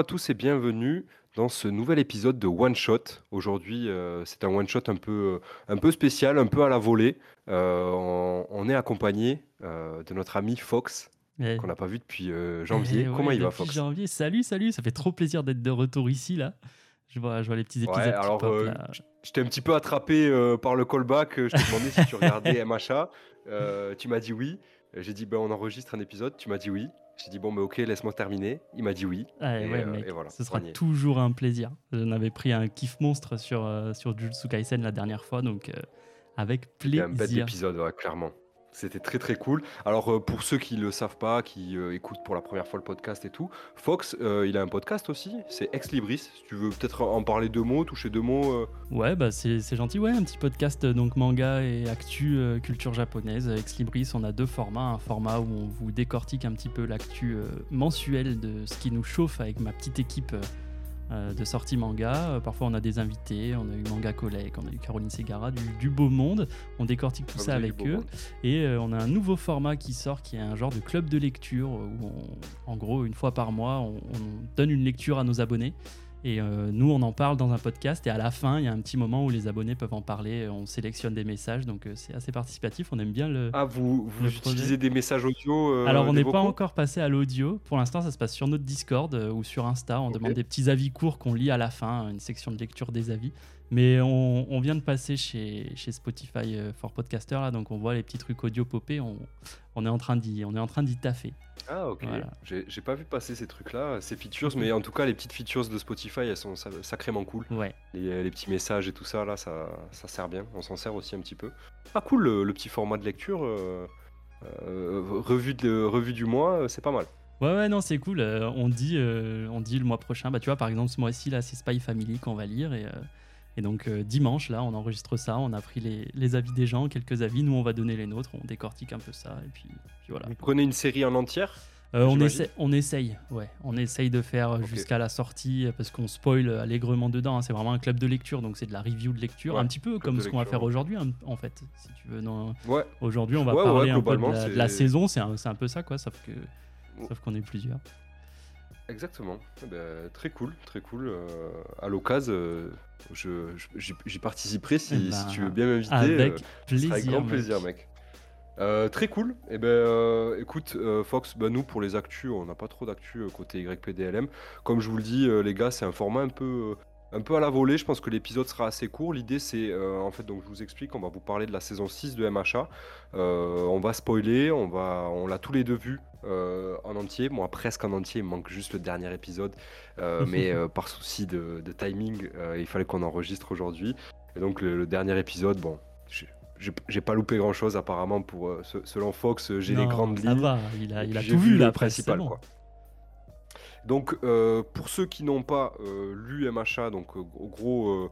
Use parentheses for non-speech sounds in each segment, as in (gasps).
À tous et bienvenue dans ce nouvel épisode de One Shot. Aujourd'hui, euh, c'est un one shot un peu, un peu spécial, un peu à la volée. Euh, on, on est accompagné euh, de notre ami Fox, Eh, qu'on n'a pas vu depuis euh, janvier. eh ouais, Comment il va, Fox? janvier. Salut, salut, ça fait trop plaisir d'être de retour ici là. Je vois, je vois les petits Ouais, épisodes qui alors pop euh, là. je t'ai un petit peu attrapé euh, par le callback. Je t'ai demandé si tu regardais MHA. Euh, tu m'as dit oui. J'ai dit ben on enregistre un épisode. Tu m'as dit oui. J'ai dit bon ben ok laisse-moi terminer. Il m'a dit oui. Ah, Et, ouais, euh, mec, et voilà, ce sera y toujours un plaisir. J'en avais pris un kiff monstre sur, euh, sur Jujutsu Kaisen la dernière fois, donc euh, avec C'était un bête plaisir. d'épisode, ouais, clairement. C'était très très cool. Alors euh, pour ceux qui le savent pas, qui euh, écoutent pour la première fois le podcast et tout, Fox, euh, il a un podcast aussi, c'est Ex Libris. Si tu veux peut-être en parler deux mots, toucher deux mots. Ouais, bah c'est gentil, ouais, un petit podcast donc manga et actu culture japonaise. Ex Libris, on a deux formats, un format où on vous décortique un petit peu l'actu mensuelle de ce qui nous chauffe avec ma petite équipe de sortie manga. Euh, parfois on a des invités, on a eu Manga Collègue, on a eu Caroline Segara, du, du beau monde. On décortique tout Ah, ça avec eux. monde. Et euh, on a un nouveau format qui sort qui est un genre de club de lecture euh, où, on- en gros, une fois par mois, on, on donne une lecture à nos abonnés. Et euh, nous, on en parle dans un podcast. Et à la fin, il y a un petit moment où les abonnés peuvent en parler. On sélectionne des messages. Donc, euh, c'est assez participatif. On aime bien le. Ah, vous, utilisez des messages audio euh, Alors, on n'est pas encore passé à l'audio. Pour l'instant, ça se passe sur notre Discord euh, ou sur Insta. On demande des petits avis courts qu'on lit à la fin, une section de lecture des avis. Mais on, on vient de passer chez, chez Spotify euh, for Podcaster, là, donc on voit les petits trucs audio popper. On, on est en train d'y on est en train d'y taffer. Ah, ok. Voilà. J'ai pas vu passer ces trucs-là, ces features, mais en tout cas, les petites features de Spotify, elles sont sa- sacrément cool. Ouais. Les, les petits messages et tout ça, là, ça, ça sert bien. On s'en sert aussi un petit peu. Ah, cool, le, le petit format de lecture. euh, euh, revue, de, revue du mois, euh, c'est pas mal. Ouais, ouais, non, c'est cool. Euh, on, dit, euh, on dit le mois prochain. Bah, tu vois, par exemple, ce mois-ci, là, c'est Spy Family qu'on va lire. Et, euh, et donc, euh, dimanche, là, on enregistre ça. On a pris les, les avis des gens, quelques avis. Nous, on va donner les nôtres. On décortique un peu ça. Et puis, puis voilà. Vous prenez une série en entière Euh, on, essaie, on essaye, ouais. On essaye de faire Ok. jusqu'à la sortie euh, parce qu'on spoil allègrement dedans. hein. C'est vraiment un club de lecture, donc c'est de la review de lecture. Ouais, un petit peu comme ce qu'on va faire aujourd'hui, hein, en fait. Si tu veux, non. Ouais, Aujourd'hui, on va Ouais, parler un peu de la, de la c'est- saison. C'est un, un peu ça, quoi. Sauf que, sauf qu'on est plusieurs. Exactement. Eh ben, très cool, très cool. euh, à l'occasion, euh, je, je- j'y participerai si, Eh si ben, tu veux bien m'inviter. Avec euh, plaisir. sera avec grand plaisir, mec. Très cool. Et ben, écoute, Fox, bah, nous pour les actus, on n'a pas trop d'actu côté YPDLM. Comme je vous le dis, les gars, c'est un format un peu, un peu à la volée. Je pense que l'épisode sera assez court. L'idée, c'est, euh, en fait, donc je vous explique, on va vous parler de la saison 6 de MHA. Euh, on va spoiler, on va, on l'a tous les deux vu euh, en entier. Moi, presque en entier. Il me manque juste le dernier épisode, (laughs) mais par souci de, de timing, il fallait qu'on enregistre aujourd'hui. Et donc le, le dernier épisode, bon, j'ai- j'ai pas loupé grand chose apparemment pour selon Fox, j'ai les grandes ça lignes. va, il a, il tout vu, là, principal, principal. quoi. Donc, euh, pour ceux qui n'ont pas euh, lu MHA, donc euh, gros,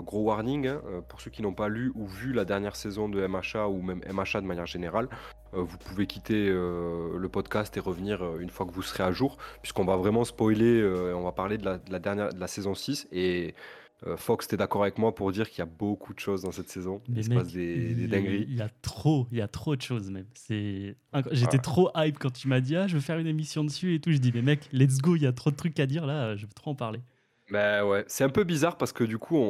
gros, warning, hein, pour ceux qui n'ont pas lu ou vu la dernière saison de MHA ou même MHA de manière générale, vous pouvez quitter le podcast et revenir une fois que vous serez à jour, puisqu'on va vraiment spoiler, on va parler de la, de la dernière, de la saison 6. Et euh, Fox, t'es d'accord avec moi pour dire qu'il y a beaucoup de choses dans cette saison. Mais il se passe des, dingueries. Il y a trop, il y a trop de choses même. C'est, inc- j'étais Ouais. trop hype quand tu m'as dit ah je veux faire une émission dessus et tout. Je dis mais mec, let's go, il y a trop de trucs à dire là, je veux trop en parler. Bah ouais, c'est un peu bizarre parce que du coup, on,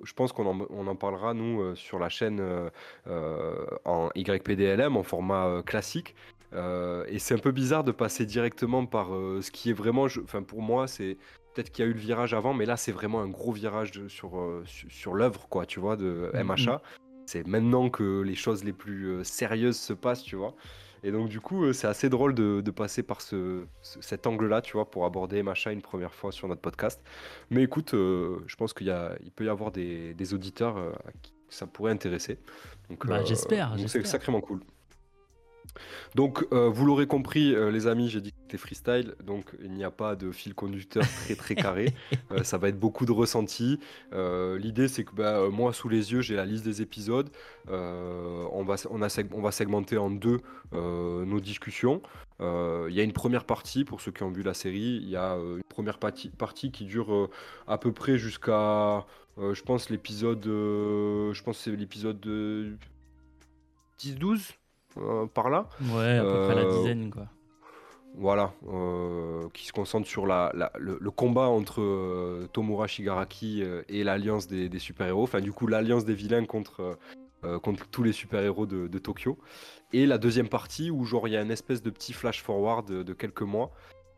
on- je pense qu'on en, on en parlera nous euh, sur la chaîne euh, euh, en YPDLM en format classique. Euh, et c'est un peu bizarre de passer directement par euh, ce qui est vraiment, enfin pour moi, c'est peut-être qu'il y a eu le virage avant, mais là c'est vraiment un gros virage de- sur, euh, sur, sur l'œuvre quoi, tu vois, de. MHA. C'est maintenant que les choses les plus euh, sérieuses se passent, tu vois. Et donc du coup, euh, c'est assez drôle de, de passer par ce, ce- cet angle-là, tu vois, pour aborder MHA une première fois sur notre podcast. Mais écoute, euh, je pense qu'il il peut y avoir des, des auditeurs euh, à qui ça pourrait intéresser. Donc, Bah, j'espère. C'est sacrément cool. Donc, euh, vous l'aurez compris, euh, les amis, j'ai dit que c'était freestyle, donc il n'y a pas de fil conducteur très très carré. (laughs) Euh, ça va être beaucoup de ressentis. Euh, L'idée, c'est que bah, moi, sous les yeux, j'ai la liste des épisodes. On, va, on, a on va segmenter en deux nos discussions. Il y a une première partie, pour ceux qui ont vu la série, il y a une première partie, partie qui dure à peu près jusqu'à, je pense, l'épisode, je pense c'est l'épisode euh, 10-12, euh, par là. Ouais, à peu près la Euh, dizaine quoi. voilà, qui se concentre sur la, le, combat entre Tomura Shigaraki et l'alliance des, super-héros, enfin du coup l'alliance des vilains contre, contre tous les super-héros de, de, Tokyo. Et la deuxième partie où genre il y a une espèce de petit flash forward de, quelques mois,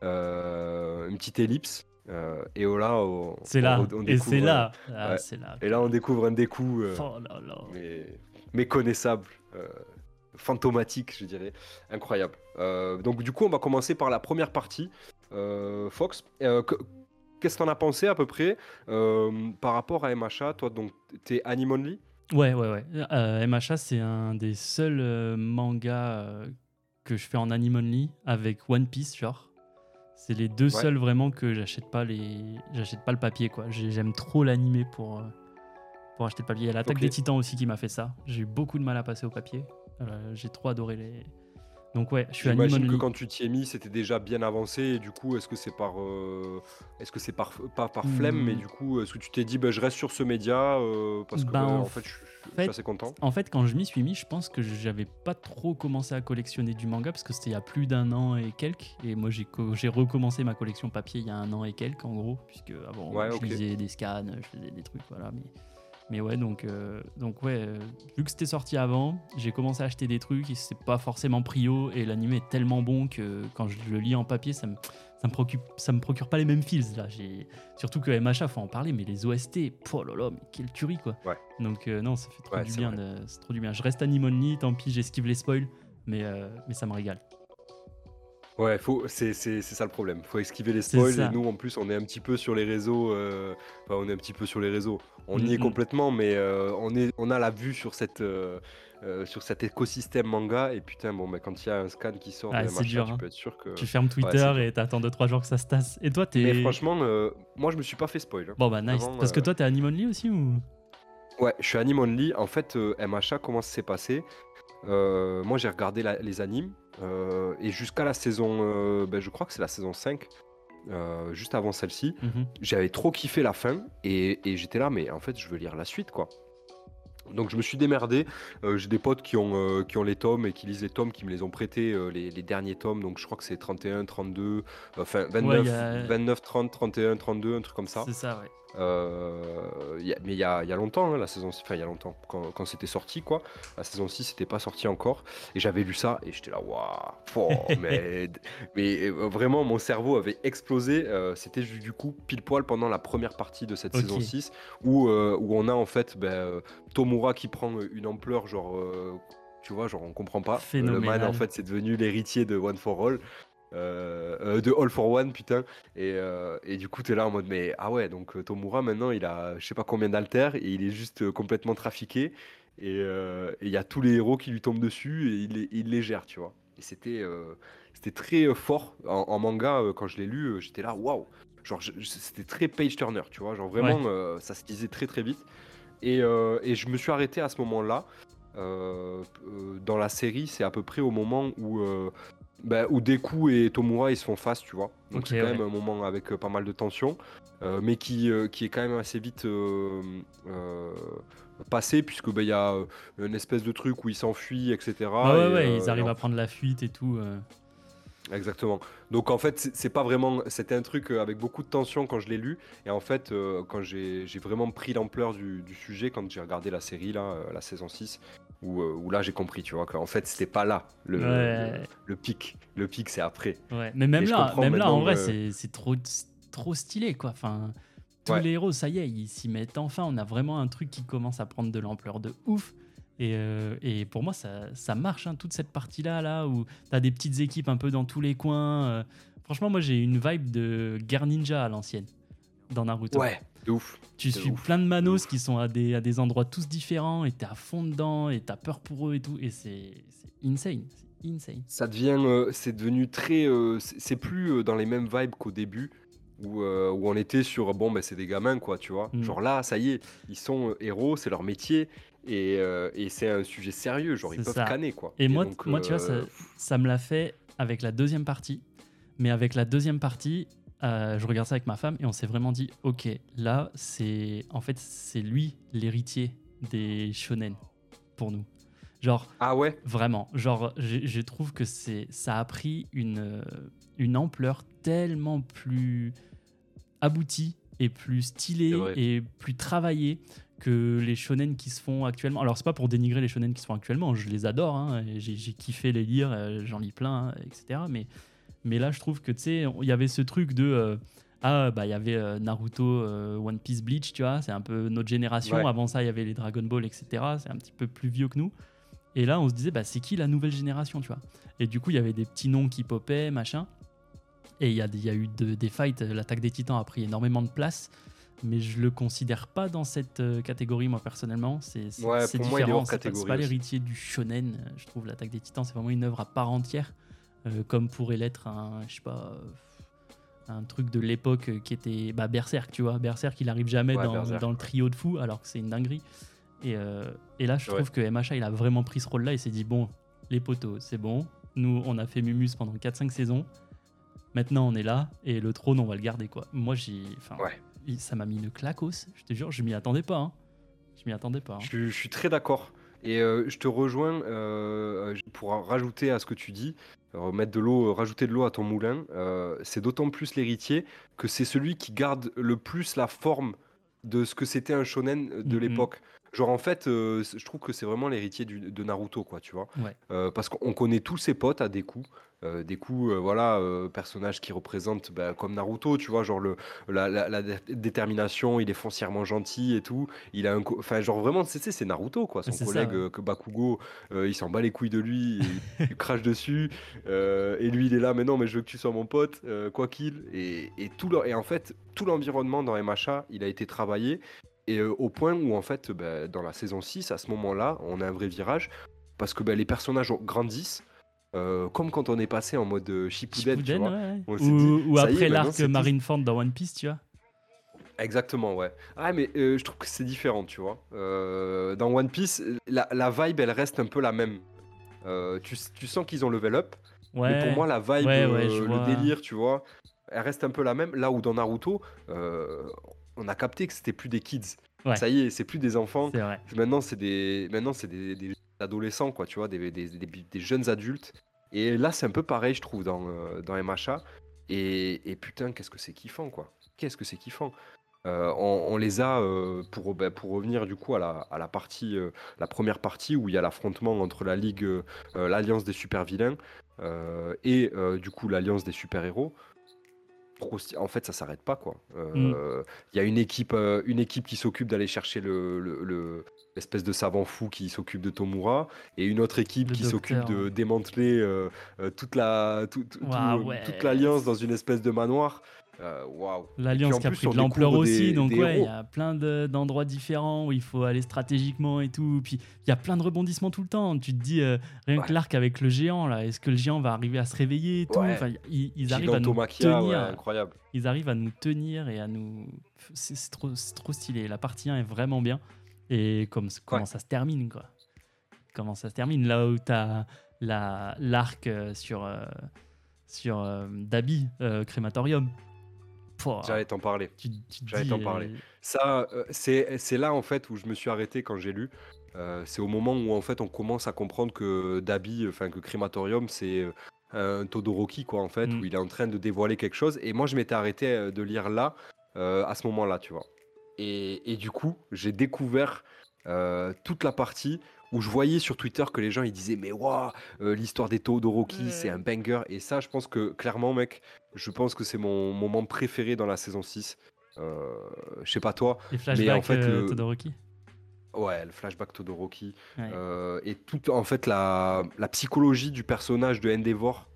une petite ellipse. et là, c'est là, et c'est là, ah, là, Et là, on découvre un découp oh méconnaissable fantomatique, je dirais. Incroyable. Euh, donc du coup, on va commencer par la première partie. Euh, Fox, euh, qu'est-ce que t'en as pensé à peu près par rapport à MHA Toi, donc, t'es anime only? Ouais, ouais, ouais. MHA, c'est un des seuls mangas que je fais en anime only avec One Piece, genre. C'est les deux seuls vraiment que j'achète pas les, j'achète pas le papier quoi. J'aime trop l'animé pour pour acheter le papier. Il y a l'attaque des Titans aussi qui m'a fait ça. J'ai eu beaucoup de mal à passer au papier. Euh, j'ai trop adoré les. Donc ouais, je suis J'imagine que quand tu t'y es mis, c'était déjà bien avancé et du coup, est-ce que c'est par, euh, est-ce que c'est par, pas par flemme, mais hmm. du coup, est-ce que tu t'es dit, bah, je reste sur ce média euh, parce que ben, en fait, je, suis assez content. En fait, quand je m'y suis mis, je pense que j'avais pas trop commencé à collectionner du manga parce que c'était il y a plus d'un an et quelques. Et moi, j'ai, j'ai recommencé ma collection papier il y a un an et quelques, en gros, puisque avant, je faisais des scans, je faisais des trucs, voilà. Mais mais ouais, donc, euh, donc ouais, euh, vu que c'était sorti avant, j'ai commencé à acheter des trucs et c'est pas forcément prio. Et l'anime est tellement bon que quand je le lis en papier, ça me, ça me, procure, ça me procure pas les mêmes feels. Là. Surtout que MHA, faut en parler, mais les OST, oh là là, mais quelle tuerie quoi. Ouais. Donc euh, non, ça fait trop du bien. C'est trop du bien. Je reste anime only, tant pis, j'esquive les spoils, mais, mais ça me régale. Ouais, faut, c'est, c'est, c'est ça le problème. Faut esquiver les spoils. Et nous, en plus, on est un petit peu sur les réseaux. enfin, on est un petit peu sur les réseaux on y est complètement, mais euh, on, est, on a la vue sur, cette, euh, euh, sur cet écosystème manga. Et putain, bon, mais quand il y a un scan qui sort, ah, tu hein. peux être sûr que. Tu fermes Twitter et t'attends 2-3 jours que ça se tasse. Et toi, t'es. Mais franchement, moi, je me suis pas fait spoil. Hein. Bon, bah, nice. Parce que toi, t'es Anime Only aussi ou? Ouais, je suis Anime Only. En fait, MHA, comment ça s'est passé? Moi, j'ai regardé les animes. Et jusqu'à la saison. Ben, je crois que c'est la saison 5. Euh, juste avant celle-ci. Mhm. J'avais trop kiffé la fin et, j'étais là, mais en fait, je veux lire la suite, quoi. Donc je me suis démerdé. Euh, j'ai des potes qui ont, euh, qui ont les tomes et qui lisent les tomes, qui me les ont prêtés, les, derniers tomes. Donc je crois que c'est 31, 32, enfin 29, 29, 30, 31, 32, un truc comme ça. C'est ça, ouais. Euh, mais il y a, y a, longtemps, hein, la saison enfin il y a longtemps, quand, quand c'était sorti, quoi. La saison 6 c'était pas sorti encore. Et j'avais lu ça et j'étais là, waouh, (laughs) mais, mais euh, vraiment mon cerveau avait explosé. Euh, c'était du coup pile poil pendant la première partie de cette saison 6 où, où on a en fait ben, Tomura qui prend une ampleur, genre tu vois, genre on comprend pas. Le man en fait c'est devenu l'héritier de One for All. Euh, euh, de All for One, putain. Et, euh, et du coup, tu es là en mode, mais ah ouais, donc Tomura maintenant, il a je sais pas combien d'altères et il est juste complètement trafiqué. Et il y a tous les héros qui lui tombent dessus et il, il les gère, tu vois. Et c'était c'était très fort en, manga quand je l'ai lu. J'étais là, waouh! Genre, c'était très page turner, tu vois. Genre, vraiment, ça se disait très très vite. Et, et, je me suis arrêté à ce moment-là. dans la série, c'est à peu près au moment où bah, où Deku et Tomura ils se font face, tu vois. Donc c'est quand même un moment avec euh, pas mal de tension, euh, mais qui, euh, qui est quand même assez vite passé, puisque bah, il y a une espèce de truc où ils s'enfuient, etc. Ah ouais, ouais, ils arrivent à prendre la fuite et tout. Exactement. Donc en fait, c'est pas vraiment. C'était un truc avec beaucoup de tension quand je l'ai lu. Et en fait, quand j'ai vraiment pris l'ampleur du, du, sujet, quand j'ai regardé la série, là, la saison 6, euh, où, là j'ai compris, tu vois, qu'en fait c'était pas là le, le, pic. Le pic c'est après. Ouais. Mais même là, même là en vrai, c'est trop, trop stylé quoi. Enfin, tous les héros, ça y est, ils s'y mettent enfin. On a vraiment un truc qui commence à prendre de l'ampleur de ouf. Et, euh, et, pour moi, ça, ça marche, hein, toute cette partie-là, là, où tu as des petites équipes un peu dans tous les coins. Euh. franchement, moi, j'ai une vibe de Guerre Ninja à l'ancienne, dans Naruto. Ouais, ouf. Tu suis plein de manos qui sont à des, à des endroits tous différents et t'es à fond dedans et t'as peur pour eux et tout. Et c'est insane. Insane. Ça devient, euh, c'est devenu très, euh, c'est plus euh, dans les mêmes vibes qu'au début, où, où, on était sur, bon, ben c'est des gamins, quoi, tu vois. Mm. Genre là, ça y est, ils sont héros, c'est leur métier, et, et c'est un sujet sérieux, genre ils peuvent canner, quoi. Et, moi, moi, tu vois, ça, ça me l'a fait avec la deuxième partie, mais avec la deuxième partie, euh, je regarde ça avec ma femme et on s'est vraiment dit, ok, là, c'est en fait c'est lui l'héritier des shonen pour nous. Genre, ah ouais, vraiment. Genre, je, trouve que c'est ça a pris une une ampleur tellement plus aboutie et plus stylée et plus travaillée que les shonen qui se font actuellement. Alors, c'est pas pour dénigrer les shonen qui se font actuellement, je les adore, hein, j'ai kiffé les lire, euh, j'en lis plein, hein, etc. Mais, mais là, je trouve que, tu sais, il y avait ce truc de. Euh, ah, bah, il y avait euh, Naruto, One Piece, Bleach, tu vois, c'est un peu notre génération. Avant ça, il y avait les Dragon Ball, etc. C'est un petit peu plus vieux que nous. Et là, on se disait, bah, c'est qui la nouvelle génération, tu vois? Et du coup, il y avait des petits noms qui popaient, machin. Et il y, y, a eu des fights. L'attaque des titans a pris énormément de place mais je le considère pas dans cette euh, catégorie moi personnellement. C'est ouais, différent. C'est pas, l'héritier du shonen. Je trouve l'attaque des Titans c'est vraiment une œuvre à part entière, euh, comme pourrait l'être un je sais pas un truc de l'époque qui était bah, Berserk, tu vois. Berserk, il arrive jamais dans, dans, le trio de fous alors que c'est une dinguerie. Et, euh, et là, je trouve que MHA, il a vraiment pris ce rôle-là et s'est dit bon, les potos, c'est bon. Nous, on a fait Mumus pendant 4-5 saisons. Maintenant, on est là et le trône, on va le garder quoi. Moi, j'ai. Ouais ça m'a mis une claquos. Je te jure, je m'y attendais pas. Hein. Je m'y attendais pas. Hein. Je, suis très d'accord. Et euh, je te rejoins euh, pour rajouter à ce que tu dis, remettre de l'eau, rajouter de l'eau à ton moulin. Euh, c'est d'autant plus l'héritier que c'est celui qui garde le plus la forme de ce que c'était un shonen de mm-hmm. l'époque. Genre en fait, je trouve que c'est vraiment l'héritier de Naruto, quoi, tu vois. parce qu'on connaît tous ses potes à des coups. Euh, des coups, euh, voilà, euh, personnage qui représente bah, comme Naruto, tu vois, genre le, la, détermination, il est foncièrement gentil et tout. Il a un, enfin, genre vraiment, c'est c'est Naruto, quoi. Son collègue que Bakugo, il s'en bat les couilles de lui, il, crache dessus, et lui il est là, mais non, mais je veux que tu sois mon pote, quoi qu'il. Et, tout et en fait, tout l'environnement dans MHA, il a été travaillé. Et au point où, en fait, bah, dans la saison 6, à ce moment-là, on a un vrai virage, parce que bah, les personnages grandissent, euh, comme quand on est passé en mode euh, Shippuden, tu vois. ou, après l'arc Marineford dans One Piece, tu vois. Exactement, ouais. Ah, mais euh, je trouve que c'est différent, tu vois. dans One Piece, la, la, vibe, elle reste un peu la même. Tu, tu, sens qu'ils ont level up. Ouais. Mais pour moi, la vibe, le délire, tu vois, elle reste un peu la même. Là où dans Naruto, on a capté que c'était plus des kids. Ça y est, c'est plus des enfants. Maintenant, c'est des, maintenant, c'est des, des adolescents, quoi, tu vois, des, des, des, jeunes adultes. Et là, c'est un peu pareil, je trouve, dans, euh, dans MHA. Et, et putain, qu'est-ce que c'est kiffant, quoi. Qu'est-ce que c'est kiffant. Euh, on, les a, euh, pour, ben, pour revenir du coup à la, à la partie, la première partie où il y a l'affrontement entre la Ligue, l'Alliance des super-vilains et du coup l'Alliance des super-héros en fait, ça s'arrête pas quoi. Mm. Il y a une équipe, une équipe qui s'occupe d'aller chercher le, l'espèce de savant fou qui s'occupe de Tomura et une autre équipe qui s'occupe de démanteler euh, euh, toute la toute l'alliance dans une espèce de manoir. Euh, L'alliance qui a pris de l'ampleur aussi, donc ouais, il y a plein d'endroits différents où il faut aller stratégiquement et tout. Puis il y a plein de rebondissements tout le temps. Tu te dis rien que l'arc avec le géant là, est-ce que le géant va arriver à se réveiller et tout? Enfin, ils, arrivent à nous tenir. incroyable. Ils arrivent à nous tenir et à nous. C'est trop, trop stylé. La partie 1 est vraiment bien. Et comme, comment ça se termine, quoi? Comment ça se termine, là où tu as l'arc euh, sur, euh, sur euh, Dabi, Crématorium. J'allais t'en parler. J'allais t'en parler. Ça, c'est là, en fait, où je me suis arrêté quand j'ai lu. c'est au moment où, en fait, on commence à comprendre que Dabi, enfin, que Crématorium, c'est un Todoroki, quoi, en fait, mm. où il est en train de dévoiler quelque chose. Et moi, je m'étais arrêté de lire là, à ce moment-là, tu vois. Et, du coup, j'ai découvert euh, toute la partie où je voyais sur Twitter que les gens ils disaient mais waouh l'histoire des Todoroki c'est un banger. Et ça je pense que clairement mec je pense que c'est mon moment préféré dans la saison 6 euh, je sais pas toi mais en fait euh, Todoroki. Ouais le flashback Todoroki. Et toute en fait la, la, psychologie du personnage de Endeavor.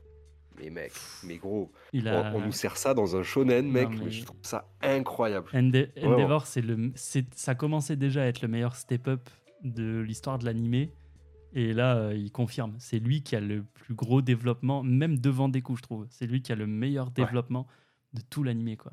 Mais mec, mais gros, on, nous sert ça dans un shonen, mec. Je trouve ça incroyable. Endeavor, c'est le, ça commençait déjà à être le meilleur step-up de l'histoire de l'animé. Et là, euh, il confirme. C'est lui qui a le plus gros développement, même devant Deku, je trouve. C'est lui qui a le meilleur développement de tout l'animé, quoi.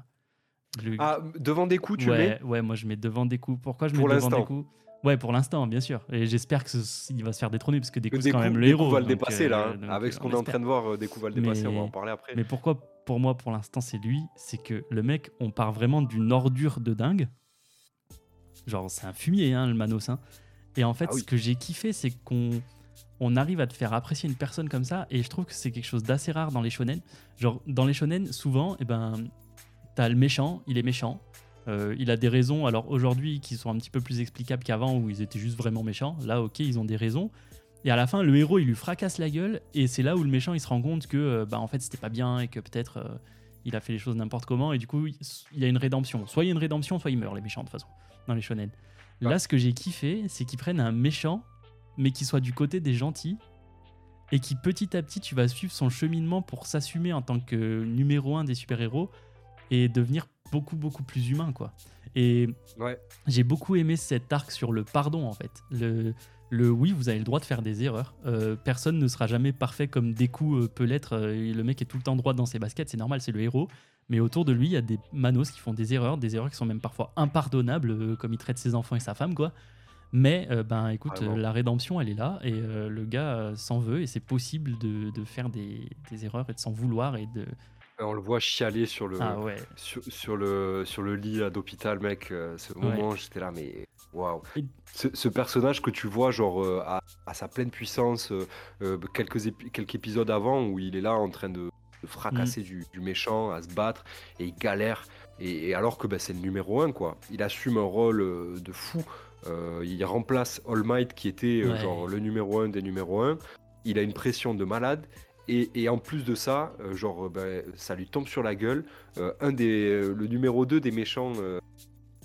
Ah, devant Deku, tu ouais, mets Ouais, moi je mets devant Deku. Pourquoi je mets devant Deku Ouais, pour l'instant, bien sûr. Et j'espère qu'il va se faire détrôner parce que Deku, c'est quand même le héros. va le dépasser là. Euh. Avec ce qu'on est en train de voir, Deku va le dépasser. On va en parler après. Mais pourquoi, pour moi, pour l'instant, c'est lui? C'est que le mec, on part vraiment d'une ordure de dingue. Genre, c'est un fumier, hein, le Manos. Hein. Et en fait, ah ce que j'ai kiffé, c'est qu'on on arrive à te faire apprécier une personne comme ça, et je trouve que c'est quelque chose d'assez rare dans les shonen. Genre, dans les shonen, souvent, eh ben, t'as le méchant, il est méchant. Euh, il a des raisons, alors aujourd'hui, qui sont un petit peu plus explicables qu'avant, où ils étaient juste vraiment méchants. Là, ok, ils ont des raisons. Et à la fin, le héros, il lui fracasse la gueule, et c'est là où le méchant, il se rend compte que, euh, bah, en fait, c'était pas bien, et que peut-être euh, il a fait les choses n'importe comment, et du coup, il y a une rédemption. Soit il y a une rédemption, soit il meurt, les méchants, de toute façon, dans les shonen. Là, ce que j'ai kiffé, c'est qu'ils prennent un méchant, mais qui soit du côté des gentils, et qui petit à petit, tu vas suivre son cheminement pour s'assumer en tant que numéro un des super-héros, et devenir beaucoup, beaucoup plus humain, quoi. Et Ouais. j'ai beaucoup aimé cet arc sur le pardon, en fait. Le, le oui, vous avez le droit de faire des erreurs. Euh, personne ne sera jamais parfait comme Deku euh, peut l'être. Euh, le mec est tout le temps droit dans ses baskets, c'est normal, c'est le héros. Mais autour de lui, il y a des manos qui font des erreurs, des erreurs qui sont même parfois impardonnables, euh, comme il traite ses enfants et sa femme, quoi. Mais euh, ben écoute, euh, la rédemption, elle est là, et euh, le gars euh, s'en veut, et c'est possible de, de faire des, des erreurs et de s'en vouloir et de. On le voit chialer sur le, Ah ouais. sur, sur le, sur le lit d'hôpital, mec. ce moment, j'étais là, mais waouh. Et- Ce, ce personnage que tu vois, genre, à, à sa pleine puissance, quelques épisodes avant, où il est là en train de, fracasser du, du méchant, à se battre, et il galère. Et, et alors que bah, c'est le numéro 1, quoi. Il assume un rôle euh, de fou. Euh, il remplace All Might, qui était euh, Ouais. genre le numéro 1 des numéros 1. Il a une pression de malade. Et, et en plus de ça, euh, genre, ben, ça lui tombe sur la gueule. Euh, un des, euh, le numéro 2 des méchants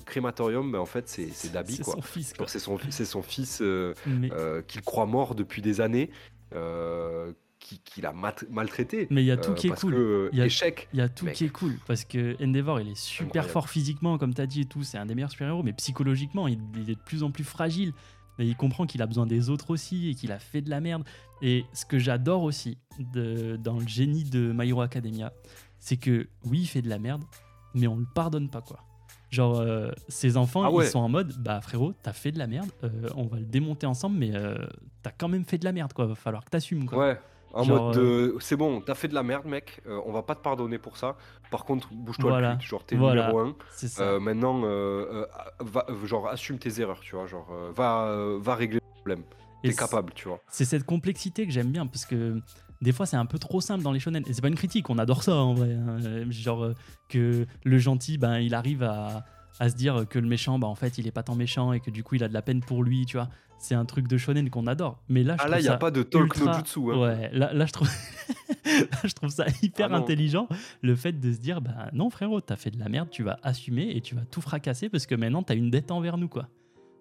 crématorium, ben, en fait, c'est c'est Dabi, C'est quoi. son fils, C'est son, c'est son fils Mais qu'il croit mort depuis des années, qui, qui l'a maltraité. mais il y a tout euh, qui est parce cool. que, Il y a- échec. Il y a tout Mec. qui est cool parce que Endeavor il est super Incroyable. fort physiquement comme tu as dit et tout, c'est un des meilleurs super-héros mais psychologiquement il, il est de plus en plus fragile et il comprend qu'il a besoin des autres aussi et qu'il a fait de la merde et ce que j'adore aussi de- dans le génie de My Hero Academia c'est que oui il fait de la merde mais on le pardonne pas quoi. Genre euh, ses enfants Ah ouais. ils sont en mode bah frérot t'as fait de la merde euh, on va le démonter ensemble mais euh, t'as quand même fait de la merde quoi va falloir que t'assumes quoi. Ouais. En Genre, mode de, c'est bon, t'as fait de la merde, mec. euh, on va pas te pardonner pour ça. Par contre, bouge-toi Voilà. le cul. Genre, t'es Voilà. numéro 1. C'est ça. Euh, maintenant, euh, euh, va, euh, genre, assume tes erreurs, tu vois. Genre, euh, va, euh, va régler le problème. T'es capable, tu vois. c'est cette complexité que j'aime bien parce que des fois c'est un peu trop simple dans les shonen et c'est pas une critique on adore ça en vrai hein. Euh, genre euh, que le gentil ben il arrive à, à se dire que le méchant bah en fait il est pas tant méchant et que du coup il a de la peine pour lui tu vois c'est un truc de shonen qu'on adore mais là je Ah trouve là, il n'y a ça pas de talk ultra- no jutsu. Hein. ouais là, là, je trouve (laughs) là, je trouve ça hyper Ah intelligent le fait de se dire bah non frérot t'as fait de la merde tu vas assumer et tu vas tout fracasser parce que maintenant t'as une dette envers nous quoi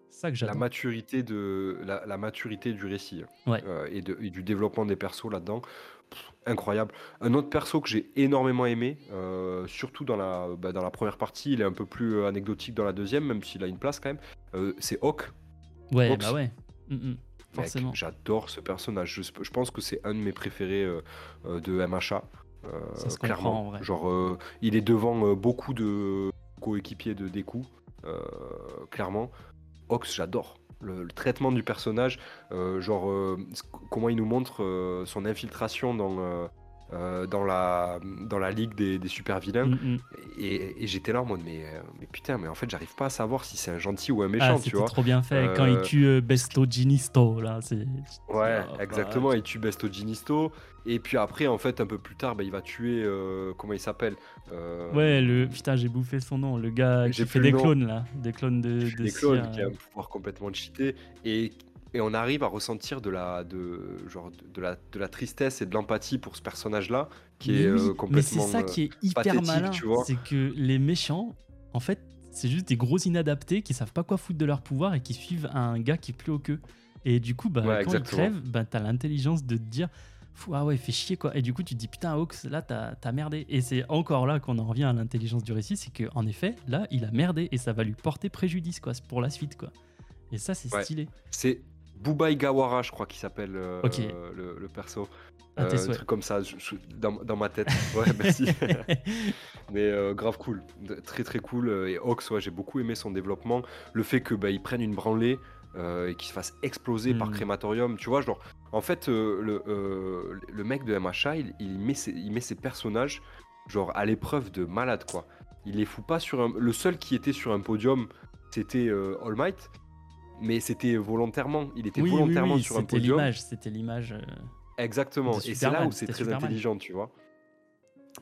ça que La maturité, de, la, la maturité du récit hein. Ouais. Euh, et, de- et du développement des persos là-dedans. Incroyable. Un autre perso que j'ai énormément aimé, euh, surtout dans la, bah, dans la première partie, il est un peu plus euh, anecdotique dans la deuxième, même s'il a une place quand même, euh, c'est Hawk. Ouais bah ouais Mm, mm. Forcément J'adore ce personnage. Je, je pense que c'est un de mes préférés euh, euh, de MHA. euh, Ça se clairement. en vrai. Genre, il est devant beaucoup de coéquipiers de Deku. clairement. Ox, j'adore. Le, le traitement du personnage, genre comment il nous montre son infiltration dans, euh, dans, la, dans la ligue des, des super vilains. Mm, mm. Et, et j'étais là en mode, mais, euh, mais putain, mais en fait, j'arrive pas à savoir si c'est un gentil ou un Ah, méchant, tu c'était vois. trop bien fait. Quand il Euh, tue euh, Besto Ginisto, là, c'est. Ouais, Oh, exactement. bah, Il tue Besto Ginisto. Et puis après, en fait, un peu plus tard, bah, il va tuer. comment il s'appelle Ouais, le. Putain, j'ai bouffé son nom. Le gars qui fait des clones, là. Des clones de. des clones, qui a un pouvoir complètement cheaté. Et, et on arrive à ressentir de la, de, genre, de, la, de la tristesse et de l'empathie pour ce personnage-là, qui Mais est oui, euh, Mais complètement. c'est ça euh, qui est hyper malin. C'est que les méchants, en fait, c'est juste des gros inadaptés qui savent pas quoi foutre de leur pouvoir et qui suivent un gars qui est plus haut qu'eux. Et du coup, bah, Ouais, quand ils crèvent, bah, t'as l'intelligence de te dire. Ah ouais, fait chier quoi. Et du coup, tu te dis putain, Hawks, là, t'as t'as merdé. Et c'est encore là qu'on en revient à l'intelligence du récit, c'est qu'en effet, là, il a merdé et ça va lui porter préjudice quoi, pour la suite quoi. Et ça, c'est Ouais. stylé. C'est Bubai Gawara, je crois qu'il s'appelle euh, le, le perso. Tes Euh, un truc comme ça, je- je- dans, dans ma tête. (laughs) Ouais, merci. (laughs) Mais euh, grave cool, très très cool. euh, Et Ox, ouais, j'ai beaucoup aimé son développement. Le fait que bah, il prenne une branlée et qu'il se fasse exploser par Mhm. crématorium. Tu vois, genre, en fait, le, le mec de MHA, il, il met ses, il met ses personnages genre à l'épreuve de malade, quoi. Il les fout pas sur un. Le seul qui était sur un podium, c'était All Might. Mais c'était volontairement. Il était Oui, volontairement oui, sur un c'était podium. l'image, c'était l'image. euh, Exactement. Et c'est là où c'est très Superman. intelligent, tu vois.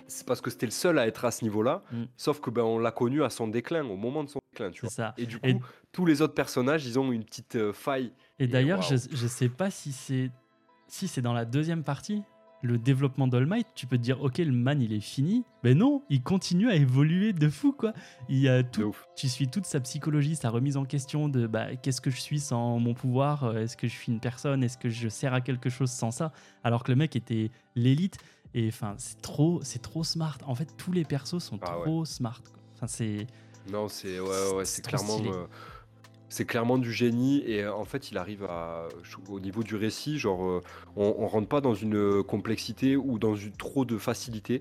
C'est parce que c'était le seul à être à ce niveau-là, Mm. sauf que ben on l'a connu à son déclin, au moment de son déclin, tu C'est vois. ça. Et du coup, Et- tous les autres personnages, ils ont une petite euh, faille. Et Et d'ailleurs, je, je sais pas si c'est si c'est dans la deuxième partie, le développement d'All Might, tu peux te dire ok le man il est fini, mais non, il continue à évoluer de fou quoi. Il y a tout, tu suis toute sa psychologie, sa remise en question de bah, qu'est-ce que je suis sans mon pouvoir, euh, est-ce que je suis une personne, est-ce que je sers à quelque chose sans ça, alors que le mec était l'élite et enfin c'est trop c'est trop smart. En fait tous les persos sont Ah ouais. trop smart. quoi. Enfin c'est Non, c'est ouais, ouais, c'est clairement, euh, c'est clairement du génie et euh, en fait, il arrive à, je- au niveau du récit, genre, euh, on, on rentre pas dans une euh, complexité ou dans une, trop de facilité.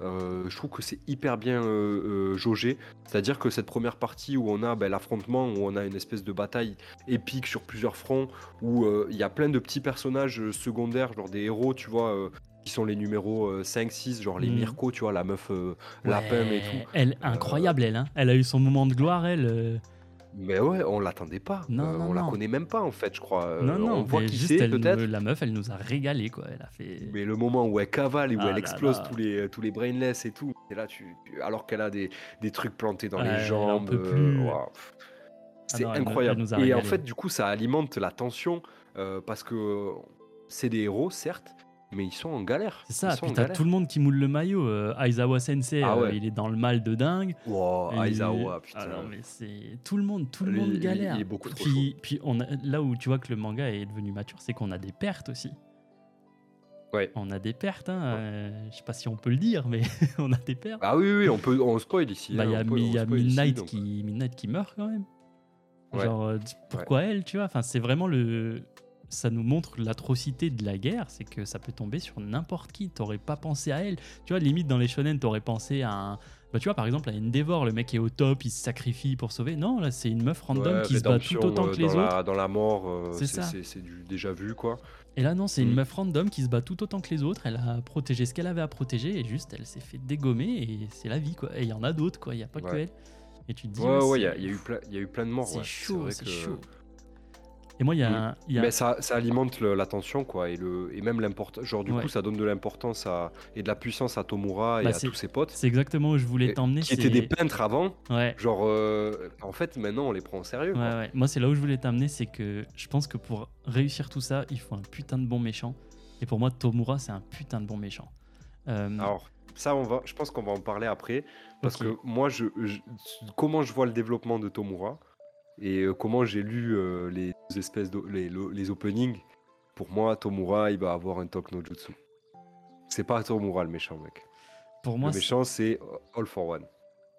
Euh, je trouve que c'est hyper bien euh, euh, jaugé. C'est-à-dire que cette première partie où on a ben, l'affrontement, où on a une espèce de bataille épique sur plusieurs fronts, où euh, il y a plein de petits personnages euh, secondaires, genre des héros, tu vois, euh, qui sont les numéros euh, 5, 6, genre les Mhm. Mirko, tu vois, la meuf euh, lapin et tout. Elle incroyable elle hein. Elle a eu son moment de gloire elle. Euh, Mais ouais, on l'attendait pas. Non, Euh, non, on la non. connaît même pas en fait, je crois. Euh, non, non, on voit qui c'est peut-être. la meuf, elle nous a régalé quoi. Elle a fait. Mais le moment où elle cavale et où Ah elle là explose là. tous les tous les brainless et tout, et là tu, alors qu'elle a des, des trucs plantés dans Ouais, les jambes, euh, plus. waouh, pff. c'est nous- incroyable. elle nous a et en fait, du coup, ça alimente la tension euh, parce que c'est des héros, certes, mais ils sont en galère. C'est ça, puis t'as tout le monde qui moule le maillot. euh, Aizawa Sensei, Ah euh, ouais. il est dans le mal de dingue. Wow, Et- Aizawa, putain. Ah non, mais c'est tout le monde, tout le monde il- galère. il est beaucoup trop puis, puis on a, là où tu vois que le manga est devenu mature, c'est qu'on a des pertes aussi. Ouais. On a des pertes, hein, euh, je sais pas si on peut le dire, mais (laughs) on a des pertes. Ah oui, oui, on peut, on spoil ici. Bah, hein, il y a, y ici, Midnight, qui, Midnight qui meurt quand même. Ouais. Genre, euh, pourquoi elle, tu vois? Enfin, c'est vraiment le. Ça nous montre l'atrocité de la guerre, c'est que ça peut tomber sur n'importe qui. T'aurais pas pensé à elle. Tu vois, limite dans les shonen, t'aurais pensé à un. Bah, tu vois, par exemple, à Endeavor, le mec est au top, il se sacrifie pour sauver. Non, là, c'est une meuf random Ouais, qui se bat tout autant euh, que les dans autres. La, dans la mort, euh, C'est du déjà vu, quoi. Et là, non, c'est une Mm. meuf random qui se bat tout autant que les autres. Elle a protégé ce qu'elle avait à protéger et juste, elle s'est fait dégommer et c'est la vie, quoi. Et il y en a d'autres, quoi. Il y a pas que elle. Et tu te dis, Ouais, ouais, il y, y a eu plein, il y a eu plein de morts. C'est ouais. chaud, c'est chaud. Et moi, il y a, Mm. un- il y a- Mais ça, ça alimente l'attention, quoi, et, le, et même l'importance. Genre, du Ouais. coup, ça donne de l'importance à, et de la puissance à Tomura et Bah, à tous ses potes. c'est exactement où je voulais t'emmener. Qui étaient des peintres avant. Ouais. Genre, euh, en fait, maintenant, on les prend au sérieux. Ouais, quoi. ouais. Moi, c'est là où je voulais t'amener, c'est que je pense que pour réussir tout ça, il faut un putain de bon méchant. Et pour moi, Tomura, c'est un putain de bon méchant. Euh, Alors, ça, on va, je pense qu'on va en parler après. Parce que moi, je, je- comment je vois le développement de Tomura et euh, comment j'ai lu euh, les espèces de, les, le- les openings, pour moi, Tomura, il va avoir un Tok no Jutsu. C'est pas Tomura le méchant, mec. pour moi, le méchant, c'est All for One.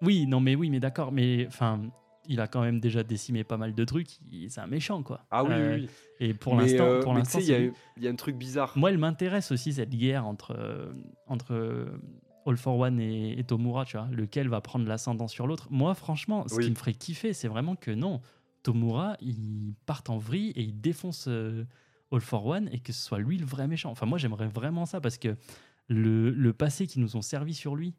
oui, non, mais oui, mais d'accord. Mais enfin, il a quand même déjà décimé pas mal de trucs. C'est un méchant, quoi. Ah oui, Euh, oui, oui. Et pour l'instant, euh, pour l'instant, il y, y a un truc bizarre. Moi, elle m'intéresse aussi cette guerre entre, entre All for One et, et Tomura, tu vois, lequel va prendre l'ascendant sur l'autre. Moi, franchement, ce Oui. qui me ferait kiffer, c'est vraiment que non, Tomura, il parte en vrille et il défonce euh, All for One et que ce soit lui le vrai méchant. Enfin, moi, j'aimerais vraiment ça parce que le, le passé qu'ils nous ont servi sur lui,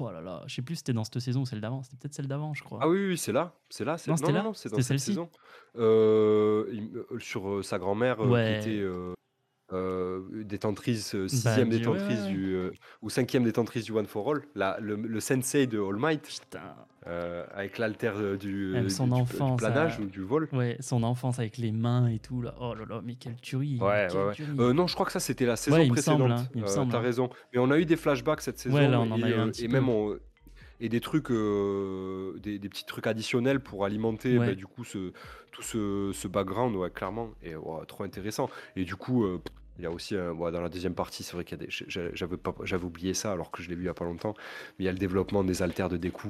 oh là là, je sais plus si c'était dans cette saison ou celle d'avant, c'était peut-être celle d'avant, je crois. Ah oui, oui, c'est là, c'est là, c'est Non, non, c'est dans cette celle-ci saison. Euh, il euh, sur euh, sa grand-mère euh, Ouais. qui était euh, détentrice, euh, Bah, sixième dis- détentrice ouais. du euh, ou cinquième détentrice du One for All, la- le, le sensei de All Might Putain. euh, avec l'alter euh, du, Même son du- du, enfance, planage ou du vol. Ouais, son enfance avec les mains et tout, là. Oh là là, mais quelle tuerie. Ouais, quelle ouais, ouais. tuerie. Euh, non, je crois que ça c'était la saison Ouais, il me semble, précédente. hein, il me Euh, semble, T'as hein. raison. Mais on a eu des flashbacks cette saison Ouais, là, on en et, a eu un euh, petit et peu. même on- et des trucs, euh, des, des petits trucs additionnels pour alimenter Ouais. bah, du coup ce, tout ce, ce background, ouais, clairement, et ouais, trop intéressant. Et du coup, euh, il y a aussi un- ouais, dans la deuxième partie, c'est vrai qu'il y a des, j'a- j'avais pas, j'avais oublié ça alors que je l'ai vu il y a pas longtemps, mais il y a le développement des alters de Deku.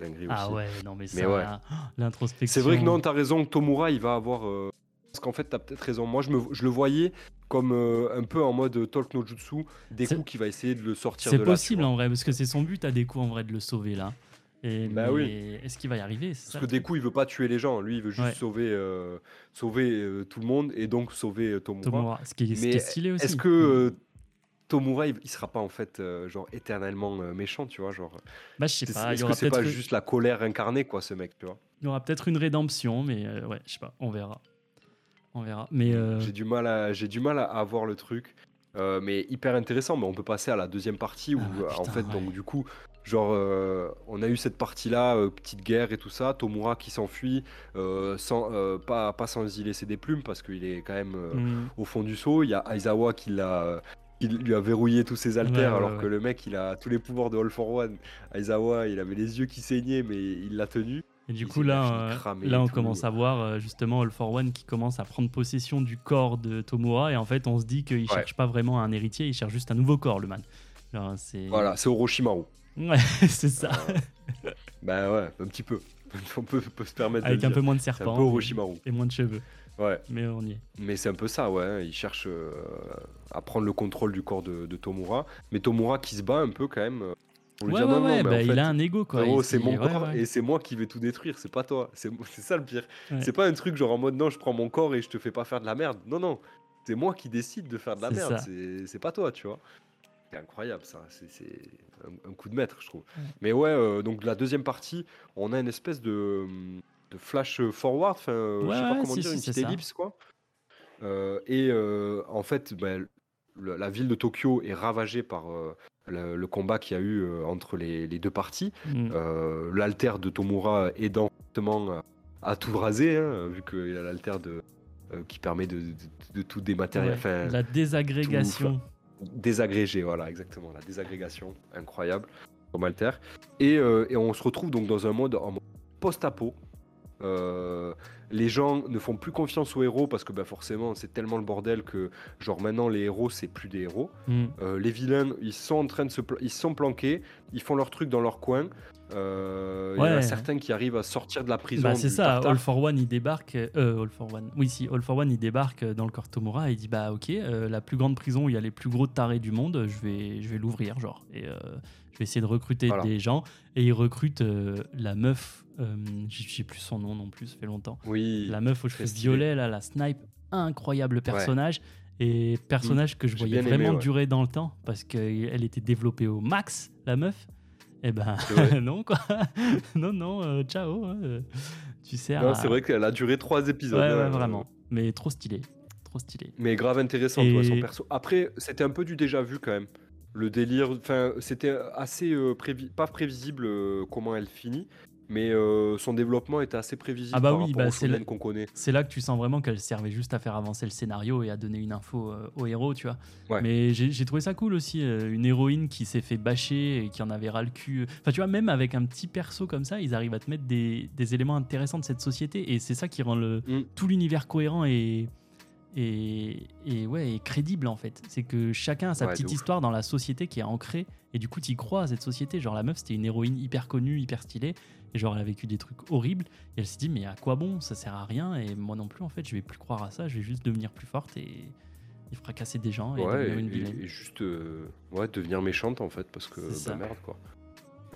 Dinguerie Ah aussi. ouais, non mais ça, Mais oh, (gasps) l'introspection. C'est vrai que non, t'as raison, Tomura, il va avoir. euh, Parce qu'en fait, t'as peut-être raison. Moi, je, me, je le voyais comme euh, un peu en mode Talk no Jutsu, des C'est- coups qui va essayer de le sortir C'est de là. tu possible en vrai, parce que c'est son but à des coups en vrai de le sauver là. Et Bah mais oui. est-ce qu'il va y arriver C'est ça Parce que des coups, il veut pas tuer les gens. Lui, il veut juste Ouais. sauver, euh, sauver euh, tout le monde et donc sauver Tomura. Tomura, ce qui est, ce qui est stylé aussi. Est-ce que Tomura, il, sera pas en fait euh, genre éternellement euh, méchant, tu vois, genre. Bah je sais pas. Est-ce que c'est pas juste la colère incarnée, quoi, ce mec, tu vois? Il y aura peut-être une rédemption, mais euh, ouais, je sais pas, on verra, on verra. Mais j'ai du mal à, j'ai du mal à, avoir le truc, mais hyper intéressant. Mais on peut passer à la deuxième partie où Ah, en putain, fait, ouais. donc du coup, genre, on a eu cette partie-là, petite guerre et tout ça. Tomura qui s'enfuit, sans, pas, pas sans y laisser des plumes parce qu'il est quand même Hmm. au fond du seau. Il y a Aizawa qui l'a. Il lui a verrouillé tous ses haltères Ouais, ouais, alors que le mec il a tous les pouvoirs de All for One. Aizawa il avait les yeux qui saignaient mais il l'a tenu. Et du coup, là, euh, là, on tout. commence à voir euh, justement All for One qui commence à prendre possession du corps de Tomura. Et en fait, on se dit qu'il Ouais. cherche pas vraiment un héritier, il cherche juste un nouveau corps, le man. Genre. Voilà, c'est Orochimaru. Ouais, (laughs) c'est ça. Bah ouais, un petit peu. (laughs) on peut, peut se permettre Avec de un peu moins de C'est un serpents peu et- Orochimaru. et moins de cheveux. Ouais, Mais on y est. mais c'est un peu ça, ouais. Il cherche euh, à prendre le contrôle du corps de, de Tomura. Mais Tomura qui se bat un peu quand même. Pour lui Ouais, dire ouais, non, mais bah, en il a un ego quoi. c'est mon corps et c'est moi qui vais tout détruire, c'est pas toi. C'est ça le pire. C'est pas un truc genre en mode non, je prends mon corps et je te fais pas faire de la merde. Non, non, c'est moi qui décide de faire de la merde. C'est pas toi, tu vois. C'est incroyable ça. C'est un, un coup de maître, je trouve. Mais ouais, euh, donc la deuxième partie, on a une espèce de, de flash forward, enfin, euh, je sais pas comment si, dire, si, une petite ça. ellipse quoi. Euh, et euh, en fait, ben, la ville de Tokyo est ravagée par euh, le, le combat qu'il y a eu euh, entre les, les deux parties. Mm. Euh, l'alter de Tomura aidant justement à, tout raser, hein, vu qu'il a l'alter de, euh, qui permet de, de- de tout dématérialiser, Ouais, La désagrégation. désagréger, voilà, exactement, la désagrégation, incroyable, comme alter. Et, et on se retrouve donc dans un mode, en post-apo. Euh, les gens ne font plus confiance aux héros parce que bah, forcément c'est tellement le bordel que genre maintenant les héros c'est plus des héros. Mm. Euh, les vilains, ils sont en train de se, pla- ils sont planqués, ils font leur truc dans leur coin. Euh, Il y en a certains qui arrivent à sortir de la prison. Bah, c'est ça, tartare. All for One il débarque. Euh, All for One. Oui, si, All for One il débarque dans le corps de Tomura et il dit Bah, ok, euh, la plus grande prison où il y a les plus gros tarés du monde, je vais, je vais l'ouvrir, genre. Et je vais essayer de recruter Voilà. des gens. Et il recrute la meuf, j'ai plus son nom non plus, ça fait longtemps. Oui. La meuf aux cheveux violets, là, la snipe, incroyable personnage. Et personnage que je voyais aimé, vraiment ouais. durer dans le temps parce qu'elle était développée au max, la meuf. Et ben (laughs) non, quoi. (laughs) non, non, euh, ciao. hein, euh, tu sais. À- c'est vrai qu'elle a duré trois épisodes. Ouais, ouais, hein, vraiment. Mais trop stylé. Trop stylé. Mais grave intéressant, Et- toi, son perso. Après, c'était un peu du déjà vu quand même. Le délire, enfin, c'était assez euh, prévi- pas prévisible euh, comment elle finit, mais euh, son développement était assez prévisible Ah bah par oui, rapport bah c'est le- qu'on connaît. C'est là que tu sens vraiment qu'elle servait juste à faire avancer le scénario et à donner une info euh, au héros, tu vois. Ouais. Mais j'ai j'ai trouvé ça cool aussi, euh, une héroïne qui s'est fait bâcher et qui en avait ras le cul. Enfin, tu vois, même avec un petit perso comme ça, ils arrivent à te mettre des, des éléments intéressants de cette société et c'est ça qui rend le, Mm. tout l'univers cohérent et, et, et ouais, et crédible en fait. C'est que chacun a sa Ouais, petite histoire dans la société qui est ancrée et du coup, tu y crois à cette société. Genre, la meuf, c'était une héroïne hyper connue, hyper stylée et genre, elle a vécu des trucs horribles et elle s'est dit, mais à quoi bon? Ça sert à rien et moi non plus, en fait, je vais plus croire à ça, je vais juste devenir plus forte et, et fracasser des gens et Ouais, devenir une vilaine. et- juste euh, ouais, devenir méchante en fait, parce que C'est bah, merde quoi.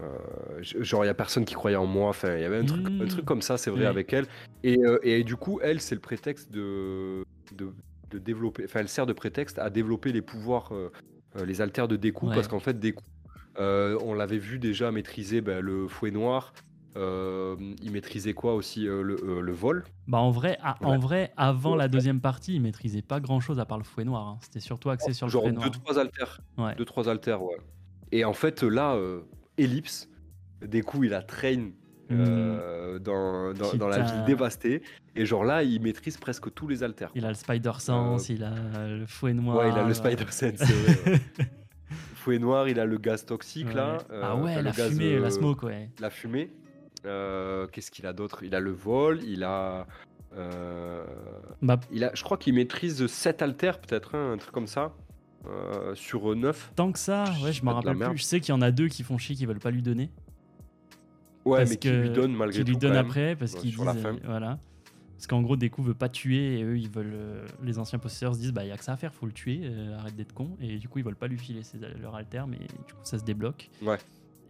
Euh, genre, il y a personne qui croyait en moi. Enfin, il y avait un truc, un Mm. truc comme ça, c'est vrai, Ouais. avec elle. Et, euh, et du coup, elle, c'est le prétexte de, de, de développer. Enfin, elle sert de prétexte à développer les pouvoirs, euh, les alters de Deku, Ouais. parce qu'en fait, Deku, on l'avait vu déjà maîtriser ben, le fouet noir. euh, il maîtrisait quoi aussi euh, le, euh, le vol? Bah en vrai, à- en vrai, avant la deuxième partie, il maîtrisait pas grand chose à part le fouet noir. hein. C'était surtout axé sur le genre fouet deux noir. trois alters. Ouais. Deux, trois ouais. Et en fait, là, Ellipse, des coups, il a train euh, dans, dans, dans la ville dévastée. Et genre là, il maîtrise presque tous les alters. Il a le Spider Sense, il a le fouet noir. Euh, Ouais, il a le euh, Spider (laughs) Sense. Fouet noir, il a le gaz toxique ouais. là. ah euh, ouais, la gaz, fumée, la euh, smoke, ouais. La fumée. Euh, Qu'est-ce qu'il a d'autre? Il a le vol, il a. euh, Bah, il a je crois qu'il maîtrise 7 alters, peut-être, hein, un truc comme ça. Euh, sur 9. tant que ça, Je ouais, je m'en rappelle plus. Je sais qu'il y en a deux qui font chier, qui veulent pas lui donner. Ouais, Parce mais qui lui donne malgré qui lui tout. donnent quand même. après parce qu'ils disent euh, voilà parce qu'en gros Deku veut pas tuer et eux ils veulent euh, les anciens possesseurs se disent bah il y a que ça à faire faut le tuer euh, arrête d'être con et du coup ils veulent pas lui filer ses, leur alter mais du coup ça se débloque Ouais.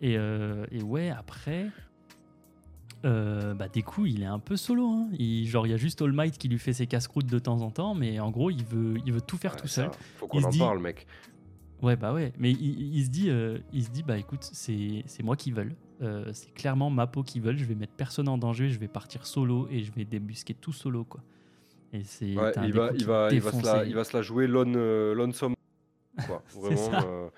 et, euh, et ouais après euh, bah Deku il est un peu solo hein. il, genre il y a juste All Might qui lui fait ses casse-croûtes de temps en temps mais en gros il veut il veut tout faire Ouais, tout ça, seul Faut Il qu'on en dit- parle, mec. Ouais, bah ouais. Mais il, il se dit, euh, il se dit, bah écoute, c'est c'est moi qui veulent. Euh, c'est clairement ma peau qui veulent. Je vais mettre personne en danger. Je vais partir solo et je vais débusquer tout solo, quoi. Et c'est. Ouais, il va, il va, il va, se la, défonce il va se la jouer lone, euh, lonesome. Quoi. (laughs) C'est Vraiment.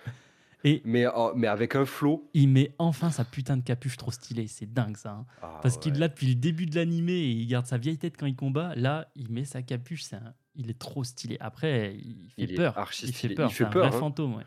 Et mais, euh, mais avec un flow. il met enfin sa putain de capuche trop stylée. C'est dingue ça. hein. Ah, Parce qu'il l'a depuis le début de l'animé et il garde sa vieille tête quand il combat. Là, il met sa capuche. c'est un- Il est trop stylé. Après, il fait Il peur. Il fait peur. Il fait un peur, vrai hein. fantôme. Ouais.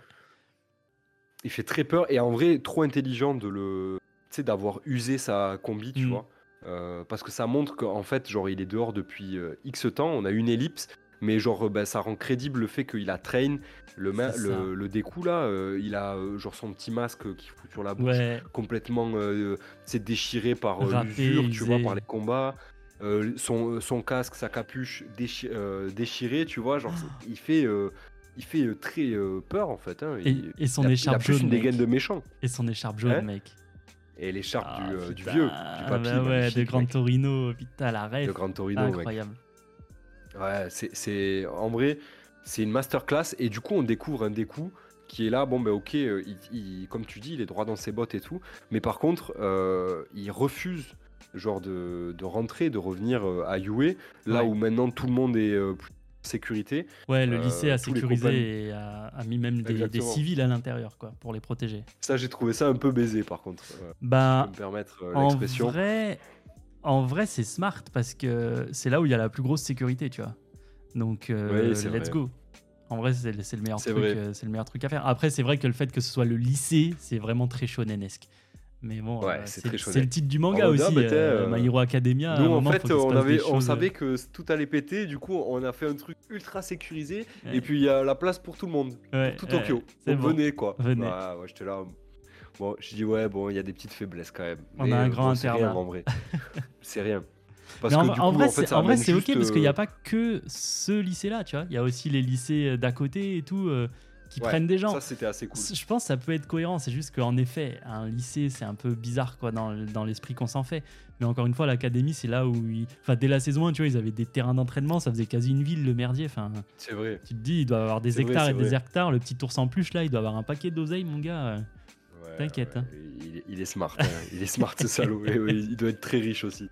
Il fait très peur et en vrai, trop intelligent de le. Tu sais, d'avoir usé sa combi, tu Mm. vois. Euh, parce que ça montre qu'en fait, genre, il est dehors depuis euh, X temps. On a une ellipse. Mais genre, ben, ça rend crédible le fait qu'il a train le, le, le découp là. euh, il a euh, genre son petit masque qui fout sur la bouche. Ouais. complètement euh, c'est déchiré par euh, l'usure, tu vois, par les combats. Euh, son, son casque, sa capuche déchi- euh, déchirée, tu vois, genre c'est- il fait, euh, il fait euh, très euh, peur en fait. hein. Et- Il- et son il a- écharpe il a plus jaune, une mec. dégaine de méchant. Et son écharpe jaune, Hein mec. Et l'écharpe Ah, du, euh, vieux, du Ah, papy, bah ouais, de Grand mec. Torino. Putain, la rêve. de Gran Torino, mec. Ouais, c'est, en vrai, c'est une masterclass et du coup on découvre un Deku qui est là, bon ben ok, euh, il, il- comme tu dis, il est droit dans ses bottes et tout, mais par contre, euh, il refuse genre de, de rentrer, de revenir euh, à Yue, là Ouais. où maintenant tout le monde est plus en sécurité. Ouais, le Euh, lycée a sécurisé et a, a mis même des, des civils à l'intérieur, quoi, pour les protéger. Ça, j'ai trouvé ça un peu baisé par contre, Bah, je peux me permettre en vrai, en vrai, c'est smart parce que c'est là où il y a la plus grosse sécurité, tu vois. Donc, euh, Oui, let's vrai. go. En vrai, c'est le meilleur truc. euh, C'est le meilleur truc à faire. Après, c'est vrai que le fait que ce soit le lycée, c'est vraiment très shonenesque. Mais bon, Ouais, euh, c'est le titre du manga aussi. ah, bah, euh, euh, My Hero Academia. Nous, en fait, on, avait, savait que tout allait péter, du coup, on a fait un truc ultra sécurisé, Ouais. et puis il y a la place pour tout le monde. Ouais, tout Tokyo. bon. venez quoi. Venez. Ouais, ouais, j'étais là. Bon, je dis ouais, bon, il y a des petites faiblesses quand même. On Mais, a un euh, grand bon, c'est rien en vrai. (laughs) c'est rien. Parce en, que du en coup, vrai, en fait, c'est ok juste, parce qu'il n'y a euh, pas que ce lycée-là, tu vois. Il y a aussi les lycées euh, d'à côté et tout euh, qui ouais, prennent des gens. Ça, c'était assez cool. Je pense que ça peut être cohérent. C'est juste qu'en effet, un lycée, c'est un peu bizarre quoi dans, dans l'esprit qu'on s'en fait. Mais encore une fois, l'académie, c'est là où, ils... enfin, dès la saison 1, tu vois, ils avaient des terrains d'entraînement. Ça faisait quasi une ville, le merdier. Enfin, C'est vrai. tu te dis, il doit avoir des vrai, hectares et des vrai. hectares. Le petit ours en plus là, il doit avoir un paquet d'oseille, mon gars. T'inquiète, hein. Il, est- il est smart. hein. Il est smart, ce salaud. (laughs) Et il doit être très riche aussi.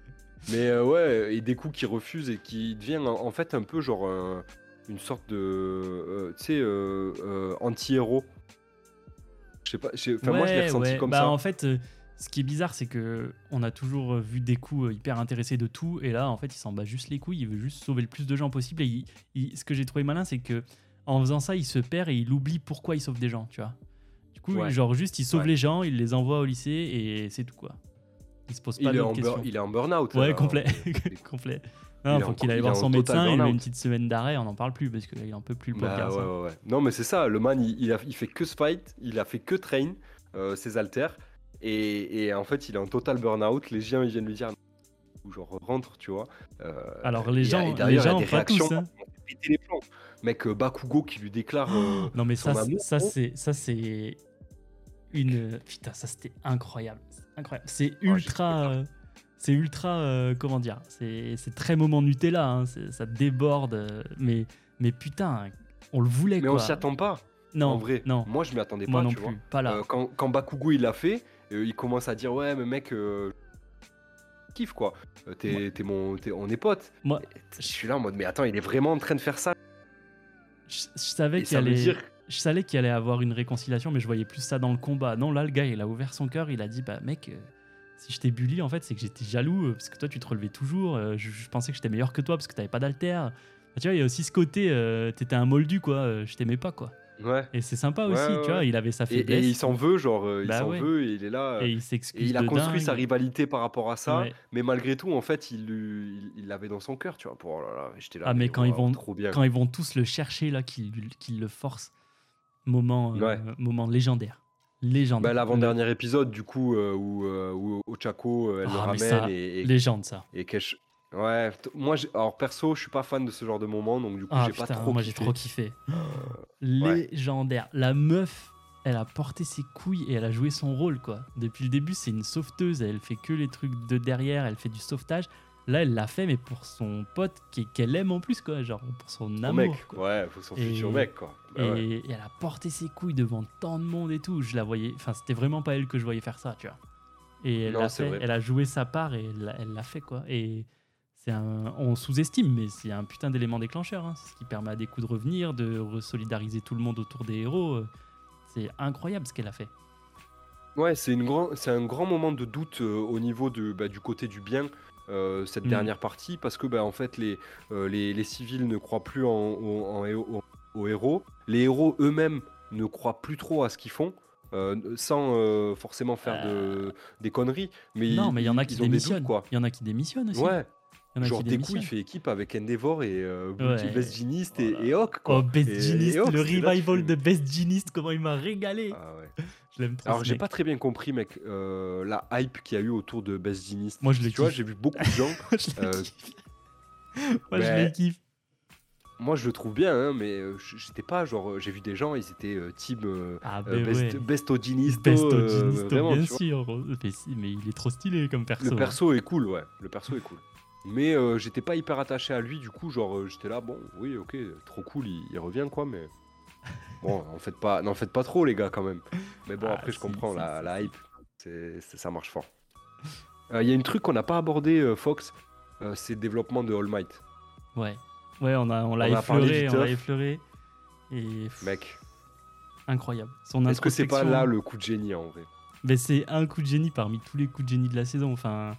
Mais euh, ouais, et des coups qui refuse et qui devient en, fait un peu genre un- une sorte de. euh, tu sais, euh, euh, anti-héros. Je sais pas. Enfin, moi, je l'ai ressenti ouais. comme Bah, ça. En fait, euh, ce qui est bizarre, c'est que on a toujours euh, vu des coups euh, hyper intéressés de tout, et là, en fait, il s'en bat juste les couilles. Il veut juste sauver le plus de gens possible. Et il- il- ce que j'ai trouvé malin, c'est que en faisant ça, il se perd et il oublie pourquoi il sauve des gens, tu vois. Coup, Ouais. genre juste, il sauve Ouais. les gens, il les envoie au lycée et c'est tout quoi. Il se pose pas Il est, en questions. il est en burn-out. Ouais, là. complet, (laughs) complet. Non, Il faut qu'il aille voir son médecin. Il a burn-out. une petite semaine d'arrêt, on n'en parle plus parce qu'il en peut plus le Bah, ouais, ouais, ouais. Non, mais c'est ça. Le man, il, il a, il fait que ce fight. Il a fait que train euh, ses haltères. Et, et en fait, il est en total burn-out. Les gens, ils viennent lui dire. Ou genre, rentre, tu vois. Euh, Alors les gens, les derrière, il y a gens des pas tous. réactions hein. les plombs. Mec, euh, Bakugo qui lui déclare. euh, (gasps) Non mais son ça, amour, ça gros. c'est ça c'est une putain ça c'était incroyable, C'est incroyable. C'est j'ai ultra, trouvé euh, c'est ultra euh, comment dire, c'est très moment Nutella, hein, ça déborde, euh, mais mais putain, on le voulait Mais quoi. on s'y attend pas. non, en vrai. non, Moi, je m'y attendais moi pas, non tu plus, vois. pas là. Euh, quand, quand Bakugo il l'a fait, il commence à dire ouais mais mec kiffe quoi. T'es, mon, t'es- on est potes. Moi, je suis là en mode mais attends il est vraiment en train de faire ça. je, je savais qu'il allait, dire je savais qu'il allait avoir une réconciliation, mais je voyais plus ça dans le combat. Non, là le gars il a ouvert son cœur, il a dit bah mec. euh, si je t'ai bully, en fait, c'est que j'étais jaloux euh, parce que toi, tu te relevais toujours. euh, je, je pensais que j'étais meilleur que toi parce que t'avais pas d'alter. Bah, tu vois, il y a aussi ce côté, t'étais un moldu, quoi. je t'aimais pas, quoi. ouais. Et c'est sympa Ouais, aussi, ouais, tu vois. Il avait sa Et, et faiblesse. il s'en veut genre il Bah s'en veut et il est là. et il s'excuse. il a construit dingue. sa rivalité par rapport à ça, mais malgré tout, en fait, il l'avait dans son cœur, tu vois. Pour, oh là là, j'étais là. Ah, mais quand ils vont- bien. Quand ils vont tous le chercher, là, qu'ils qu'ils le forcent. Moment, euh, Ouais. moment légendaire. Légendaire. Bah, l'avant-dernier épisode, du coup, euh, où, euh, où Ochako, elle le Ah, ramène ça, et, et, Légende, ça. et ch- Ouais, moi, alors perso, je suis pas fan de ce genre de moment, donc du coup, Ah, j'ai pas trop moi, j'ai kiffé. trop kiffé. (gasps) Légendaire. La meuf, elle a porté ses couilles et elle a joué son rôle, quoi. Depuis le début, c'est une sauveteuse. Elle fait que les trucs de derrière, elle fait du sauvetage. Là, elle l'a fait, mais pour son pote qu'elle aime en plus, quoi. Genre, pour son amour. mec, quoi. ouais, faut son Et- futur mec, quoi. Bah et, ouais. et elle a porté ses couilles devant tant de monde et tout. Je la voyais. Enfin, c'était vraiment pas elle que je voyais faire ça, tu vois. Et elle Non, c'est fait. Elle a joué sa part et elle l'a- fait, quoi. Et c'est un. On sous-estime, mais c'est un putain d'élément déclencheur. hein. C'est ce qui permet à des coups de revenir, de resolidariser tout le monde autour des héros. C'est incroyable ce qu'elle a fait. Ouais, c'est une grand, c'est un grand moment de doute euh, au niveau de, bah, du côté du bien, euh, cette Mm. dernière partie, parce que bah, en fait, les, euh, les, les civils ne croient plus en, en- en héros- en- aux héros. Les héros eux-mêmes ne croient plus trop à ce qu'ils font, euh, sans euh, forcément faire de, des conneries. Mais non, ils- mais il y en a qui démissionnent. quoi. Il y en a qui démissionnent aussi. Ouais, Il y en a genre qui Deku, il fait équipe avec Endeavor et Ouais. Best Geniest et, Voilà. et Hawk, quoi. Oh, Best Et- Genist, et Hawk, le là, revival de Best Genist, comment il m'a régalé. Ah ouais. Je l'aime trop. Alors j'ai pas très bien compris mec euh, la hype qu'il y a eu autour de Best Geniest. Moi, je le Tu vois, j'ai vu beaucoup de (laughs) gens. je Euh. Moi, je ouais. le kiffe. Moi je le trouve bien, hein, mais euh, j'étais pas genre euh, j'ai vu des gens ils étaient euh, team euh, Ah, euh, ben best, ouais. besto euh, vraiment, bien sûr. Mais, il est trop stylé comme perso. Le hein. perso est cool, ouais. Le perso est cool. Mais euh, j'étais pas hyper attaché à lui, du coup, genre euh, j'étais là, bon, oui, ok, trop cool, il, il revient quoi, mais bon, en faites pas, n'en faites pas trop les gars quand même. Mais bon, Ah, après je comprends si, la, si, la si. hype, ça marche fort. Euh, Il y a une truc qu'on n'a pas abordé, euh, Fox, euh, c'est le développement de All Might, Ouais. Ouais, on a, on l'a effleuré, on l'a effleuré. Et mec. incroyable. Son Est-ce que c'est pas là le coup de génie en vrai? Mais c'est un coup de génie parmi tous les coups de génie de la saison. Enfin,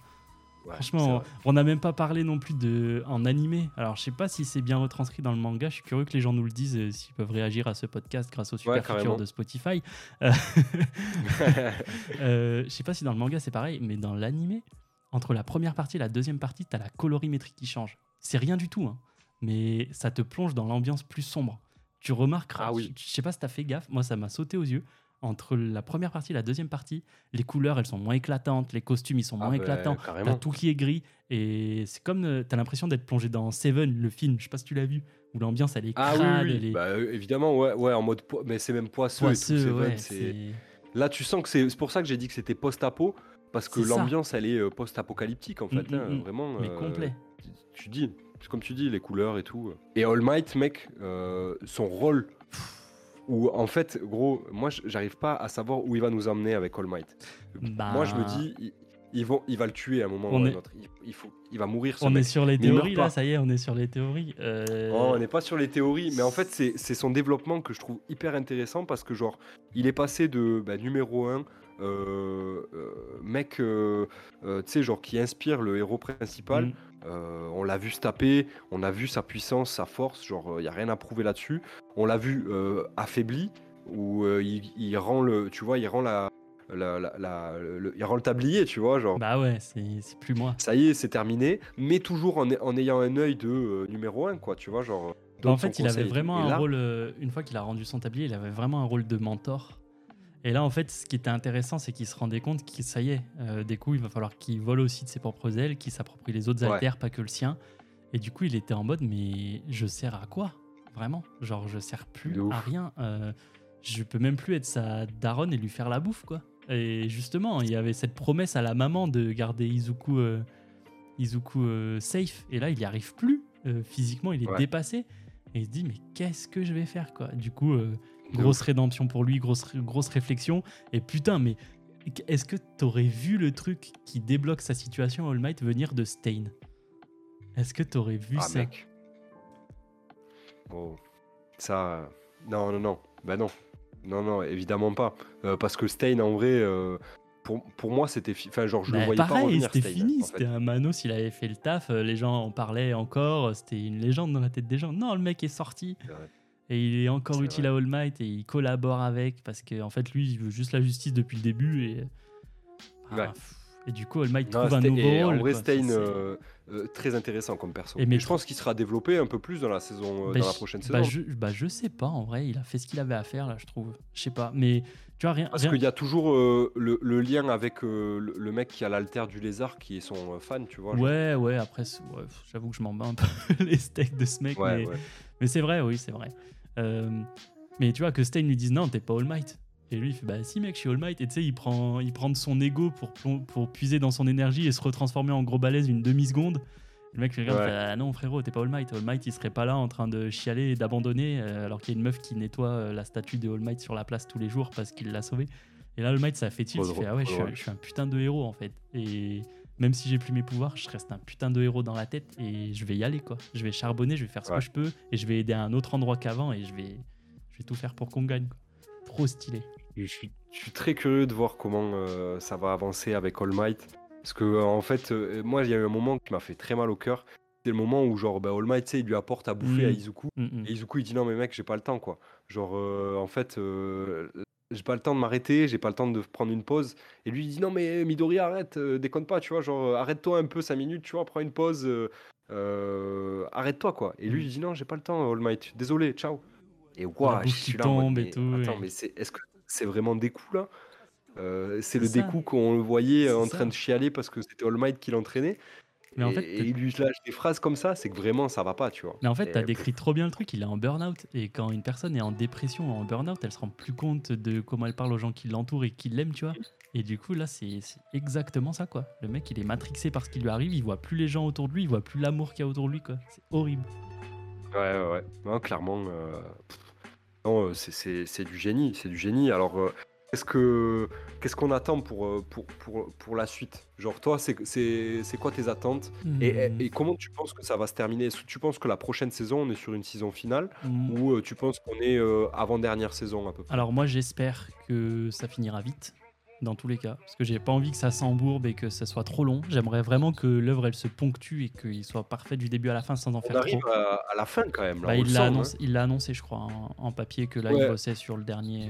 Ouais, franchement, on- n'a même pas parlé non plus de en animé. Alors, je sais pas si c'est bien retranscrit dans le manga. Je suis curieux que les gens nous le disent, euh, s'ils peuvent réagir à ce podcast grâce au super de Spotify. Euh, (laughs) euh, je sais pas si dans le manga c'est pareil, mais dans l'animé, entre la première partie et la deuxième partie, t'as la colorimétrie qui change. C'est rien du tout, hein, mais ça te plonge dans l'ambiance plus sombre. Tu remarqueras, Ah oui. je je sais pas si t'as fait gaffe, moi ça m'a sauté aux yeux. Entre la première partie et la deuxième partie, les couleurs elles sont moins éclatantes, les costumes ils sont Ah moins bah, éclatants. T'as tout qui est gris et c'est comme euh, t'as l'impression d'être plongé dans Seven, le film. Je sais pas si tu l'as vu, où l'ambiance elle est Ah crade, oui, oui, elle est Bah, euh, évidemment, ouais, ouais, en mode, po- mais c'est même poisseux, et tout, poisseux, c'est- c'est- Là, tu sens que c'est pour ça que j'ai dit que c'était post-apo, parce que l'ambiance, elle est euh, post-apocalyptique, en fait. Mm, hein, mm, mm. Vraiment. mais euh, complet. tu- Tu dis, c'est comme tu dis, les couleurs et tout. Et All Might, mec, euh, son rôle, où en fait, gros, moi, j'arrive pas à savoir où il va nous emmener avec All Might. Moi, je me Bah, dis, il, va le tuer à un moment On ou à un est- autre. Il, il faut, il va mourir, ce On mec. est sur les théories là, ça y est, on est sur les théories. Euh, Oh, on n'est pas sur les théories, mais en fait, c'est c'est son développement que je trouve hyper intéressant parce que, genre, il est passé de bah, numéro 1, mec, euh, euh, tu sais, genre, qui inspire le héros principal. Mm. Euh, on l'a vu se taper, on a vu sa puissance, sa force, genre, il n'y a rien à prouver là-dessus. On l'a vu euh, affaibli, où euh, il, il rend le, tu vois, il rend la. la- la- la- le, il rend le tablier, tu vois, genre. Bah ouais, c'est plus moi. Ça y est, c'est terminé, mais toujours en, en ayant un œil de euh, numéro 1, quoi, tu vois, genre. Bah, en fait, il avait vraiment un rôle, euh, une fois qu'il a rendu son tablier, il avait vraiment un rôle de mentor. Et là, en fait, ce qui était intéressant, c'est qu'il se rendait compte que ça y est, euh, des coups, il va falloir qu'il vole aussi de ses propres ailes, qu'il s'approprie les autres Ouais. altères, pas que le sien. Et du coup, il était en mode, mais je sers à quoi Vraiment? Genre, je sers plus à rien. Euh, je peux même plus être sa daronne et lui faire la bouffe, quoi. Et justement, il y avait cette promesse à la maman de garder Izuku, euh, Izuku euh, safe. Et là, il n'y arrive plus. Physiquement, il est Ouais. dépassé. Et il se dit, mais qu'est-ce que je vais faire, quoi? Du coup, grosse rédemption pour lui, grosse, grosse réflexion. Et putain, mais est-ce que t'aurais vu le truc qui débloque sa situation All Might venir de Stain? Est-ce que t'aurais vu Ah, ça? mec. Oh. Ça. euh, Non, non, non. Bah non. Non, non, évidemment pas. Euh, parce que Stain, en vrai, euh, pour, pour moi, c'était. fi- Enfin, genre, je le Bah, voyais pas pareil, revenir, c'était fini. en fait. C'était un Manos, il avait fait le taf. Les gens en parlaient encore. C'était une légende dans la tête des gens. Non, le mec est sorti. Et il est encore utile à All Might et il collabore avec parce qu'en en fait, lui, il veut juste la justice depuis le début. Et, Ah, Ouais. et du coup, All Might Non, trouve un nouveau et rôle. en vrai, euh, euh, très intéressant comme perso. Et Et mais- je pense qu'il sera développé un peu plus dans la saison, euh, Bah, dans la prochaine bah, saison. je, bah, je sais pas, en vrai, il a fait ce qu'il avait à faire, là, je trouve. Je sais pas, mais tu vois, rien. Parce rien- qu'il y a toujours euh, le, le lien avec euh, le, le mec qui a l'alter du lézard qui est son fan, tu vois. genre. Ouais, ouais, après, ouais, j'avoue que je m'en bats un peu (laughs) les steaks de ce mec, Ouais, mais, mais c'est vrai, oui, c'est vrai. Euh, mais tu vois, que Stein lui dise non, t'es pas All Might. Et lui, il fait Bah si, mec, je suis All Might. Et tu sais, il prend, il prend de son ego pour, pour puiser dans son énergie et se retransformer en gros balèze une demi-seconde. Le mec regarde, ah non frérot, t'es pas All Might. All Might, il serait pas là en train de chialer et d'abandonner, euh, alors qu'il y a une meuf qui nettoie euh, la statue de All Might sur la place tous les jours parce qu'il l'a sauvé. Et là, All Might, ça fait tilt, il fait ah ouais, je suis, un, putain de héros en fait. Et même si j'ai plus mes pouvoirs, je reste un putain de héros dans la tête et je vais y aller quoi. Je vais charbonner, je vais faire ce que je peux et je vais aider à un autre endroit qu'avant et je vais, je vais tout faire pour qu'on gagne. Trop stylé. Je suis, très curieux de voir comment euh, ça va avancer avec All Might. Parce que euh, en fait, euh, moi, il y a eu un moment qui m'a fait très mal au cœur. C'est le moment où genre bah, All Might, il lui apporte à bouffer à mm. Izuku. Mm, mm. Et Izuku, il dit non mais mec, j'ai pas le temps quoi. Genre en fait, j'ai pas le temps de m'arrêter, j'ai pas le temps de prendre une pause. Et lui, il dit non, mais Midori, arrête, euh, déconne pas, tu vois, genre, euh, arrête-toi un peu 5 minutes, tu vois, prends une pause, euh, arrête-toi, quoi. Et lui, il dit non, j'ai pas le temps, All Might, désolé, ciao. Et waouh, je suis là. Tombe et tout, attends, mais c'est, est-ce que c'est vraiment des coups là? C'est le découp qu'on le voyait en train de chialer parce que c'était All Might qui l'entraînait. Mais en fait, et, il lui lâche des phrases comme ça, c'est que vraiment ça va pas, tu vois. Mais en fait, tu as décrit trop bien le truc, il est en burn-out. Et quand une personne est en dépression ou en burn-out, elle se rend plus compte de comment elle parle aux gens qui l'entourent et qui l'aiment, tu vois. Et du coup, là, c'est exactement ça, quoi. Le mec, il est matrixé par ce qui lui arrive, il voit plus les gens autour de lui, il voit plus l'amour qu'il y a autour de lui, quoi. C'est horrible. Ouais, ouais, ouais. Non, clairement, euh... non, euh, c'est du génie, c'est du génie. Alors, euh, Qu'est-ce que qu'est-ce qu'on attend pour, euh, pour, pour, pour, la suite? Genre toi, c'est quoi tes attentes? Et, hmm. et, comment tu penses que ça va se terminer? Est-ce que tu penses que la prochaine saison, on est sur une saison finale hmm. ou euh, tu penses qu'on est euh, avant-dernière saison à peu près? Alors moi, j'espère que ça finira vite dans tous les cas, parce que j'ai pas envie que ça s'embourbe et que ça soit trop long. J'aimerais vraiment que l'œuvre elle se ponctue et qu'il soit parfait du début à la fin sans en faire arrive trop. À, à la fin quand même. Là, bah, il l'a annoncé, hein. annoncé, je crois, en, papier que là il bossait sur le dernier.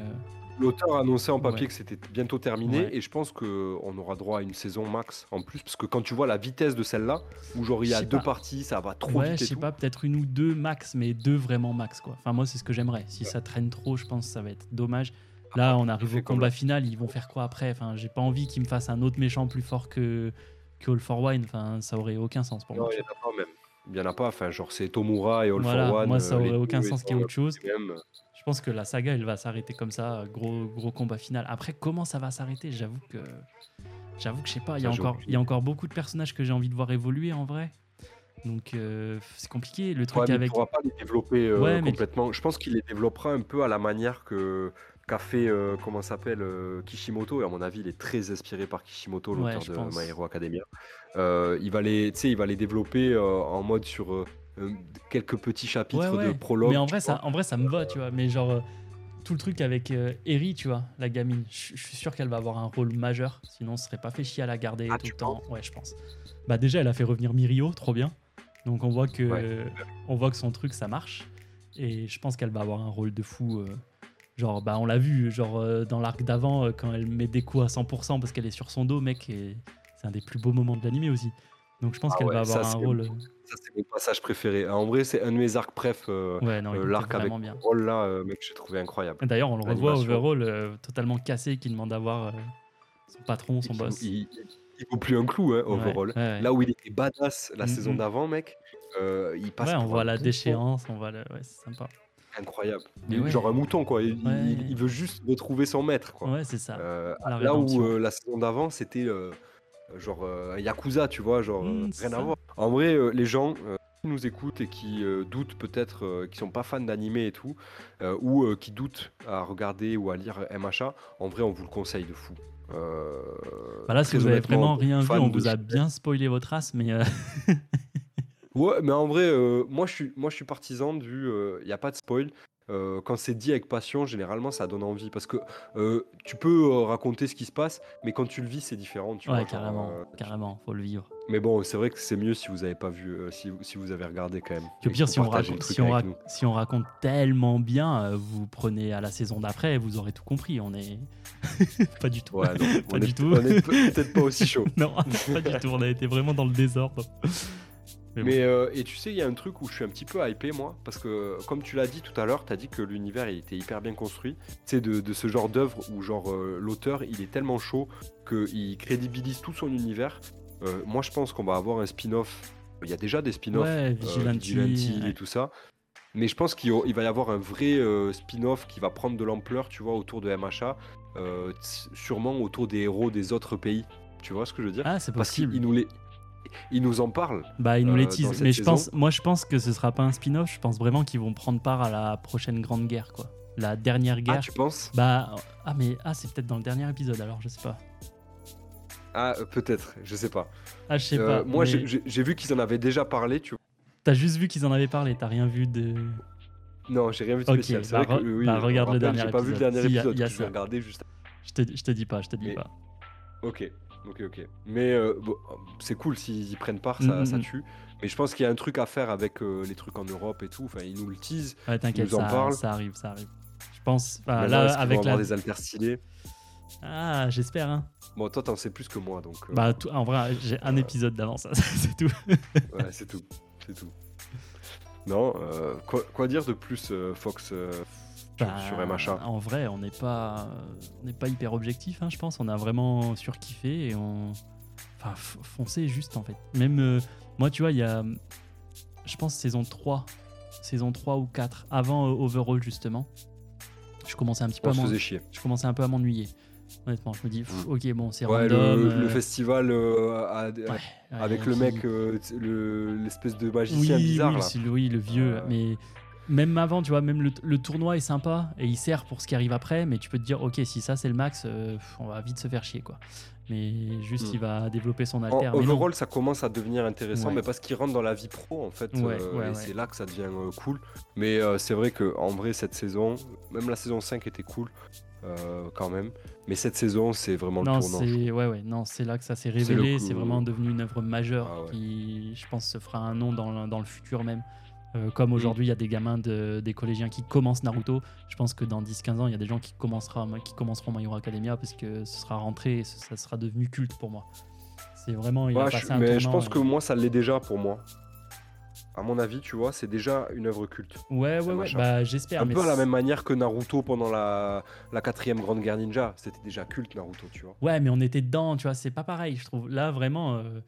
L'auteur a annoncé en papier que c'était bientôt terminé et je pense qu'on aura droit à une saison max en plus parce que quand tu vois la vitesse de celle-là où genre il y a deux parties ça va trop vite. Ouais, je sais pas, peut-être une ou deux max mais deux vraiment max quoi. Enfin moi c'est ce que j'aimerais. Si ça traîne trop, je pense que ça va être dommage. Là, on arrive au combat final, ils vont faire quoi après? Enfin, j'ai pas envie qu'ils me fassent un autre méchant plus fort que, que All for One. Enfin, ça aurait aucun sens pour moi. Non, il y en a pas même. Il y en a pas. Enfin, genre c'est Tomura et All for One. Moi, ça euh, aurait aucun sens qu'il y ait autre chose. Pense que la saga, elle va s'arrêter comme ça, gros, gros combat final. Après, comment ça va s'arrêter? J'avoue que, j'avoue que je sais pas. Il y a encore, il y a encore beaucoup de personnages que j'ai envie de voir évoluer en vrai. Donc euh, c'est compliqué. Le truc avec. Il pourra pas les développer euh, complètement. Je pense qu'il les développera un peu à la manière que qu'a fait euh, comment s'appelle Kishimoto. Et à mon avis, il est très inspiré par Kishimoto, l'auteur de My Hero Academia. il va les, il va les développer en mode sur quelques petits chapitres de prologue. Mais en vrai, ça, en vrai, ça me va, tu vois. Mais genre, euh, tout le truc avec euh, Eri, tu vois, la gamine, je suis sûr qu'elle va avoir un rôle majeur. Sinon, on serait pas fait chier à la garder ah, tout le temps. Ouais, je pense. Bah, déjà, elle a fait revenir Mirio, trop bien. Donc, on voit que, on voit que son truc, ça marche. Et je pense qu'elle va avoir un rôle de fou. genre, bah, on l'a vu, genre, dans l'arc d'avant, quand elle met des coups à 100% parce qu'elle est sur son dos, mec, et c'est un des plus beaux moments de l'animé aussi. Donc, je pense ah qu'elle va avoir un rôle. Ça, c'est mon passage préféré. En vrai, c'est un de mes arcs préf. Euh, euh, l'arc avec bien. Overall, là, euh, mec, j'ai trouvé incroyable. D'ailleurs, on le revoit Overall totalement cassé qui demande à voir son patron, son boss. Il, il, vaut plus un clou, hein, Overall. Là où il était badass la saison d'avant, mec, il passe. Ouais, on voit la déchéance, on voit le... Ouais, c'est sympa. Incroyable. Genre un mouton, quoi. Il, veut juste retrouver son maître, quoi. Ouais, c'est ça. là où la saison d'avant, c'était genre euh, Yakuza, tu vois, genre mmh, rien à voir. En vrai, euh, les gens euh, qui nous écoutent et qui doutent peut-être, qui sont pas fans d'anime et tout, ou qui doutent à regarder ou à lire MHA, en vrai, on vous le conseille de fou. Bah là, si vous avez vraiment rien vu, on vous a bien spoilé votre race, mais. (laughs) ouais, mais en vrai, moi, je suis, moi je suis partisan du. Il n'y a pas de spoil. Euh, quand c'est dit avec passion, généralement, ça donne envie parce que euh, tu peux euh, raconter ce qui se passe, mais quand tu le vis, c'est différent. Tu ouais, carrément, carrément, faut le vivre. Mais bon, c'est vrai que c'est mieux si vous avez pas vu, si, si, vous avez regardé quand même. Que pire, si on, raconte, si, on si on, raconte tellement bien, vous prenez à la saison d'après, vous aurez tout compris. On est (laughs) pas du tout. Ouais, non, (laughs) pas du tout. On est peut-être pas aussi chaud. (laughs) non, pas du tout. On a été vraiment dans le désordre. Mais, euh, et tu sais, il y a un truc où je suis un petit peu hypé, moi, parce que comme tu l'as dit tout à l'heure, tu as dit que l'univers il était hyper bien construit. C'est de, de, ce genre d'œuvre où genre euh, l'auteur il est tellement chaud qu'il crédibilise tout son univers. Euh, moi, je pense qu'on va avoir un spin-off. Il y a déjà des spin-offs, ouais, Vigilante et tout ça. Mais je pense qu'il va y avoir un vrai spin-off qui va prendre de l'ampleur, tu vois, autour de MHA, sûrement autour des héros des autres pays. Tu vois ce que je veux dire? Ah, c'est Parce possible. qu'ils nous les, ils nous en parlent. Bah, ils nous euh, les dans teasent. Mais je saison. pense, moi, je pense que ce sera pas un spin-off. Je pense vraiment qu'ils vont prendre part à la prochaine grande guerre, quoi. La dernière Ah, guerre. tu penses? Bah, ah, mais ah, c'est peut-être dans le dernier épisode, alors je sais pas. Ah, euh, peut-être, je sais pas. Ah, je sais Euh, pas. moi, mais j'ai- vu qu'ils en avaient déjà parlé, tu vois. T'as juste vu qu'ils en avaient parlé, t'as rien vu de. Non, j'ai rien vu de spécial. C'est bah, vrai que euh, oui, bah, regarde le rappelle, dernier J'ai pas vu le épisode. dernier Si, y a- épisode y a que je vais regarder juste. Je te, je te dis pas, je te dis Mais- pas. Ok, ok, ok. Mais euh, bon, c'est cool s'ils y prennent part, ça, ça mm, tue. Mais je pense qu'il y a un truc à faire avec euh, les trucs en Europe et tout. Enfin, ils nous le teasent. Ouais, t'inquiète, nous en ça, parlent. ça arrive, ça arrive. Je pense. Maintenant, là, qu'ils avec la. des alters stylés. Ah, j'espère, hein. Bon, toi, t'en sais plus que moi, donc. euh, Bah, tout- en vrai, j'ai un épisode d'avance, (laughs) c'est tout. Ouais, c'est tout. C'est tout. Non, quoi, quoi dire de plus, Fox, Bah, sur MHA En vrai, on n'est pas, on n'est pas hyper objectif, hein, je pense. On a vraiment surkiffé et on. Enfin, f- foncez juste en fait. Même euh, moi, tu vois, il y a. Je pense saison 3. Saison 3 ou 4. Avant euh, Overall, justement. Je commençais un petit peu On à se m'en- faisait chier. je commençais un peu à m'ennuyer. Honnêtement, je me dis, pff, Mm. ok, bon, c'est Ouais, random. le, euh, le festival euh, à- ouais, avec le mec, euh, le- l'espèce de magicien oui, bizarre oui, là. le- oui, le vieux. Euh. Mais même avant, tu vois, même le, le tournoi est sympa et il sert pour ce qui arrive après. Mais tu peux te dire, ok, si ça c'est le max, euh, on va vite se faire chier, quoi. Mais juste, Mm. il va développer son En alter. non. overall, ça commence à devenir intéressant, Ouais. mais parce qu'il rentre dans la vie pro, en fait, Ouais, euh, ouais, et ouais. c'est là que ça devient euh, cool. Mais euh, c'est vrai que en vrai, cette saison, même la saison 5 était cool, euh, quand même. Mais cette saison, c'est vraiment Non, le tournant. ouais, ouais, non, c'est là que ça s'est révélé. C'est vraiment devenu une œuvre majeure Ah ouais. qui, je pense, se fera un nom dans le, dans le futur même. Euh, comme Mm. aujourd'hui, il y a des gamins, de, des collégiens qui commencent Naruto. Je pense que dans 10-15 ans, il y a des gens qui, commencera, qui commenceront My Hero Academia parce que ce sera rentré et ce- ça sera devenu culte pour moi. C'est vraiment. Il Ouais, a je- passé un mais je pense et- que moi, ça l'est déjà pour moi. À mon avis, tu vois, c'est déjà une œuvre culte. Ouais, ouais, ouais. Bah, j'espère. Un mais peu à la même manière que Naruto pendant la, la quatrième grande guerre ninja. C'était déjà culte, Naruto, tu vois. Ouais, mais on était dedans, tu vois, c'est pas pareil, je trouve. Là, vraiment, euh,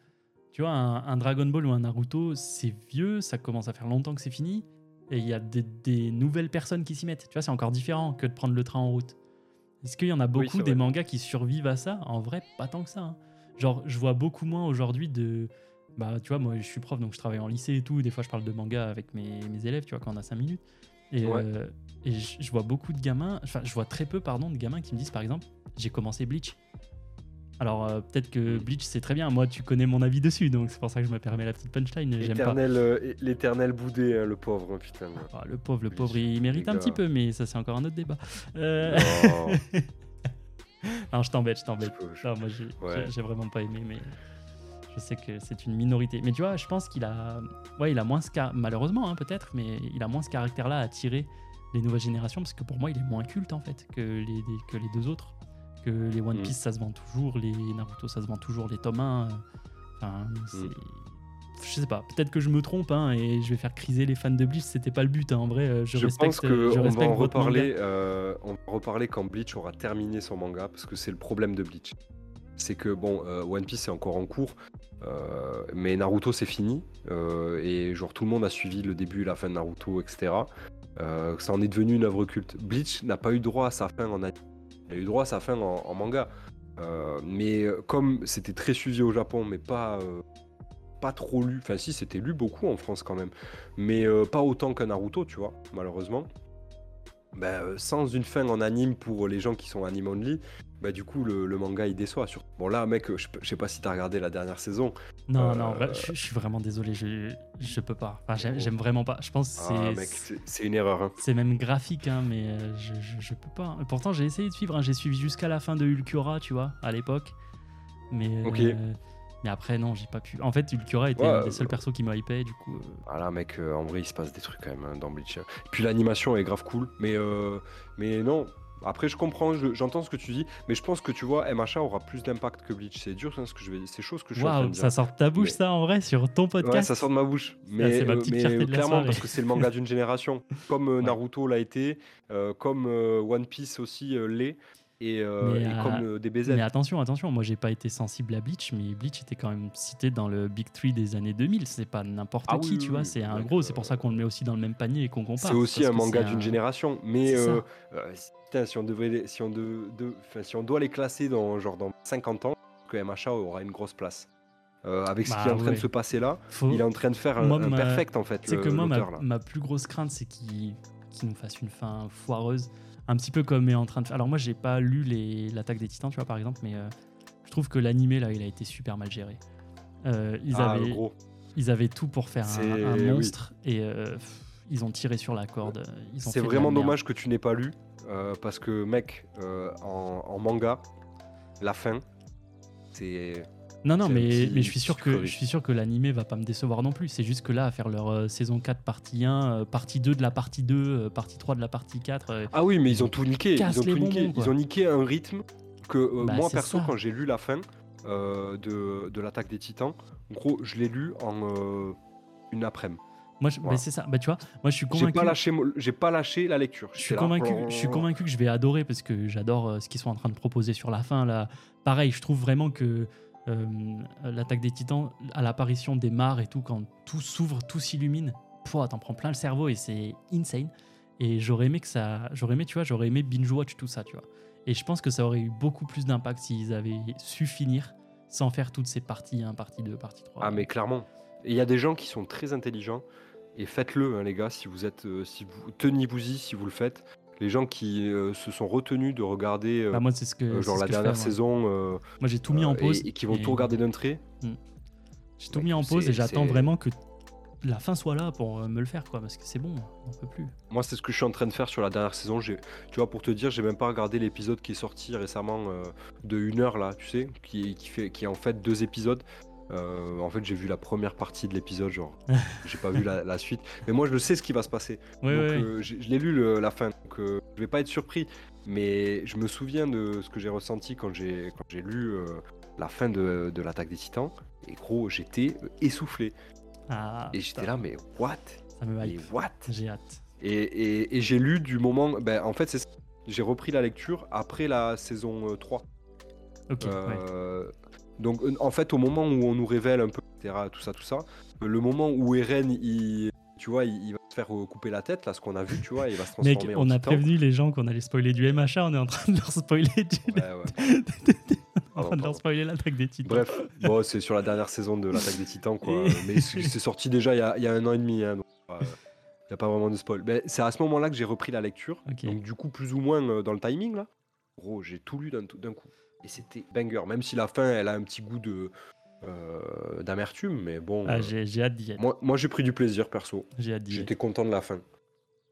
tu vois, un, un Dragon Ball ou un Naruto, c'est vieux, ça commence à faire longtemps que c'est fini, et il y a des, des nouvelles personnes qui s'y mettent. Tu vois, c'est encore différent que de prendre le train en route. Est-ce qu'il y en a beaucoup des mangas qui survivent à ça? En vrai, pas tant que ça. hein. Genre, je vois beaucoup moins aujourd'hui de. Bah, tu vois, moi, je suis prof, donc je travaille en lycée et tout. Des fois, je parle de manga avec mes, mes élèves, tu vois, quand on a 5 minutes. Et, Ouais. euh, et je, je vois beaucoup de gamins, enfin, je vois très peu, pardon, de gamins qui me disent, par exemple, j'ai commencé Bleach. Alors, euh, peut-être que. Bleach, c'est très bien. Moi, tu connais mon avis dessus, donc c'est pour ça que je me permets la petite punchline. L'éternel, euh, boudé, hein, le pauvre, hein, putain. Ah, le pauvre, le Bleach, pauvre, il mérite un petit peu, mais ça, c'est encore un autre débat. Euh, Non, (laughs) non, je t'embête, je t'embête. moi, j'ai Ouais. vraiment pas aimé, mais je sais que c'est une minorité. Mais tu vois, je pense qu'il a, ouais, il a moins ce car- malheureusement, hein, peut-être, mais il a moins ce caractère-là à attirer les nouvelles générations, parce que pour moi, il est moins culte en fait que les- que les deux autres. Que les One Mm. Piece, ça se vend toujours, les Naruto, ça se vend toujours, les tomes 1. euh, Enfin, c'est. Mm. Je sais pas, peut-être que je me trompe hein, et je vais faire criser les fans de Bleach, c'était pas le but hein, en vrai, euh, je, Je, respecte, pense que je on va en votre reparler. euh, on va en reparler quand Bleach aura terminé son manga, parce que c'est le problème de Bleach. C'est que bon, euh, One Piece est encore en cours, euh, mais Naruto c'est fini euh, et genre tout le monde a suivi le début et la fin de Naruto, etc. Euh, ça en est devenu une œuvre culte. Bleach n'a pas eu droit à sa fin en anime. Il a eu droit à sa fin en, manga. Euh, mais euh, comme c'était très suivi au Japon, mais pas, euh, pas trop lu, enfin si c'était lu beaucoup en France quand même, mais pas autant qu'un Naruto, tu vois, malheureusement. Ben, sans une fin en anime pour les gens qui sont anime only, bah du coup le, le manga il déçoit. Sur... Bon là mec, je, je sais pas si t'as regardé la dernière saison. Non, Euh, non, vrai, je, je suis vraiment désolé, je, je peux pas. Enfin, j'aime, vraiment pas. Je pense c'est, Ah mec, c'est c'est une erreur. Hein. c'est même graphique, hein, mais euh, je, je, peux pas. Pourtant, j'ai essayé de suivre, hein, j'ai suivi jusqu'à la fin de Ulquiorra, tu vois, à l'époque. Mais, euh, mais après, non, j'ai pas pu. En fait, Ulquiorra était Ouais, un des euh, seuls persos qui me hypait, du coup. euh, Voilà mec, euh, en vrai il se passe des trucs quand même hein, dans Bleach. Puis l'animation est grave cool, mais euh, mais non. Après je comprends, je- j'entends ce que tu dis, mais je pense que tu vois MHA aura plus d'impact que Bleach. C'est dur hein, ce que je vais, c'est chose que je suis en train de dire. ça sort de ta bouche, Mais- ça, en vrai, sur ton podcast Ouais, ça sort de ma bouche. Mais, ma euh, mais clairement, parce que c'est le manga d'une génération. Comme euh. (laughs) Naruto l'a été, euh, comme One Piece aussi l'est. Et, euh, Mais, et euh, comme euh, des BZ. Mais attention, attention, moi j'ai pas été sensible à Bleach, mais Bleach était quand même cité dans le Big Three des années 2000. C'est pas n'importe Ah qui, oui, tu oui, vois. C'est un gros, c'est pour ça qu'on le met aussi dans le même panier et qu'on compare. C'est aussi un manga d'une un- génération. Mais euh, euh, si- putain, si, on devait si, on de- de- enfin, si on doit les classer dans, genre, dans 50 ans, que MHA aura une grosse place. Euh, avec ce Bah qui est en train ouais. de se passer là, Faut- il est en train de faire un, Moi, un ma- perfect en fait. C'est que moi, ma, plus grosse crainte, c'est qu'il qu'il nous fasse une fin foireuse. Un petit peu comme est en train de faire. Alors, moi, j'ai pas lu l'attaque des titans, tu vois, par exemple, mais euh, je trouve que l'animé, là, il a été super mal géré. Euh, ils, Ah, avaient, gros. ils avaient tout pour faire un, oui. monstre et euh, pff, ils ont tiré sur la corde. C'est vraiment dommage que tu n'aies pas lu, parce que mec, en, en manga, la fin, c'est Non, non, mais, petit- mais je suis sûr que je suis sûr que l'animé va pas me décevoir non plus. C'est juste que là, à faire leur euh, saison 4 partie 1, euh, partie 2 de la partie 2, euh, partie 3 de la partie 4. euh, Ah oui, mais ils ont tout niqué. Ils ont tout niqué. bonbons, quoi. Ils ont niqué un rythme que euh, Bah, moi perso, ça. quand j'ai lu la fin euh, de, de l'attaque des Titans, gros, je l'ai lu en une après-midi. moi, je- Voilà. c'est ça. Bah, tu vois, moi, je suis J'ai convaincu. pas lâché, j'ai pas lâché la lecture. Je suis, J'étais là, convaincu, je suis convaincu que je vais adorer parce que j'adore ce qu'ils sont en train de proposer sur la fin. Là. Pareil, je trouve vraiment que l'attaque des titans, à l'apparition des mares et tout, quand tout s'ouvre, tout s'illumine, t'en prends plein le cerveau et c'est insane. Et j'aurais aimé que ça. J'aurais aimé, tu vois, j'aurais aimé binge-watch tout ça, tu vois. Et je pense que ça aurait eu beaucoup plus d'impact s'ils avaient su finir sans faire toutes ces parties 1, partie 2, partie 3. Ah mais clairement. Il y a des gens qui sont très intelligents et faites-le hein, les gars si vous êtes euh, si vous tenez-vous-y si vous le faites. Les gens qui euh, se sont retenus de regarder euh, Bah, moi, c'est ce que. euh, genre la fais, dernière saison Moi, j'ai tout mis en pause. et, et qui vont et- tout regarder d'un trait. J'ai tout Mec, mis en pause et j'attends vraiment que la fin soit là pour me le faire, quoi, parce que c'est bon, on peut plus. Moi, c'est ce que je suis en train de faire sur la dernière saison. J'ai, tu vois, pour te dire, j'ai même pas regardé l'épisode qui est sorti récemment de une heure là, tu sais, qui, qui fait, qui est en fait deux épisodes. Euh, en fait, j'ai vu la première partie de l'épisode, genre, (laughs) j'ai pas vu la, la suite. Mais moi, je sais ce qui va se passer. Ouais, donc, ouais. euh, je l'ai lu le- la fin, donc euh, je vais pas être surpris. Mais je me souviens de ce que j'ai ressenti quand j'ai, quand j'ai lu la fin de, de l'attaque des Titans. Et gros, j'étais essoufflé. Ah, Et j'étais là, mais what? Ça me Mais what? J'ai hâte. et, et- et j'ai lu du moment. Ben, en fait, c'est ça. j'ai repris la lecture après la saison euh, 3. Ok, ouais. Donc, euh, en fait, au moment où on nous révèle un peu, etc., tout ça, tout ça, euh, le moment où Eren, il, tu vois, il, il va se faire euh, couper la tête, là, ce qu'on a vu, tu vois, il va se transformer Mec, en on a titan. prévenu les gens qu'on allait spoiler du MHA, on est en train de leur spoiler, du... Ouais, ouais. (laughs) en train de leur spoiler l'attaque des titans. Bref, bon, c'est sur la dernière saison de l'attaque des Titans, quoi. (laughs) Mais c'est sorti déjà il y a, il y a un an et demi, hein, donc euh, il n'y a pas vraiment de spoil. Mais c'est à ce moment-là que j'ai repris la lecture. Donc du coup, plus ou moins euh, dans le timing, là. Gros, j'ai tout lu d'un d'un coup. Et c'était banger, même si la fin, elle a un petit goût de euh, d'amertume, mais bon. Ah, euh, j'ai j'ai hâte d'y être. moi, moi j'ai pris du plaisir, perso. J'ai hâte d'y être. J'étais content de la fin.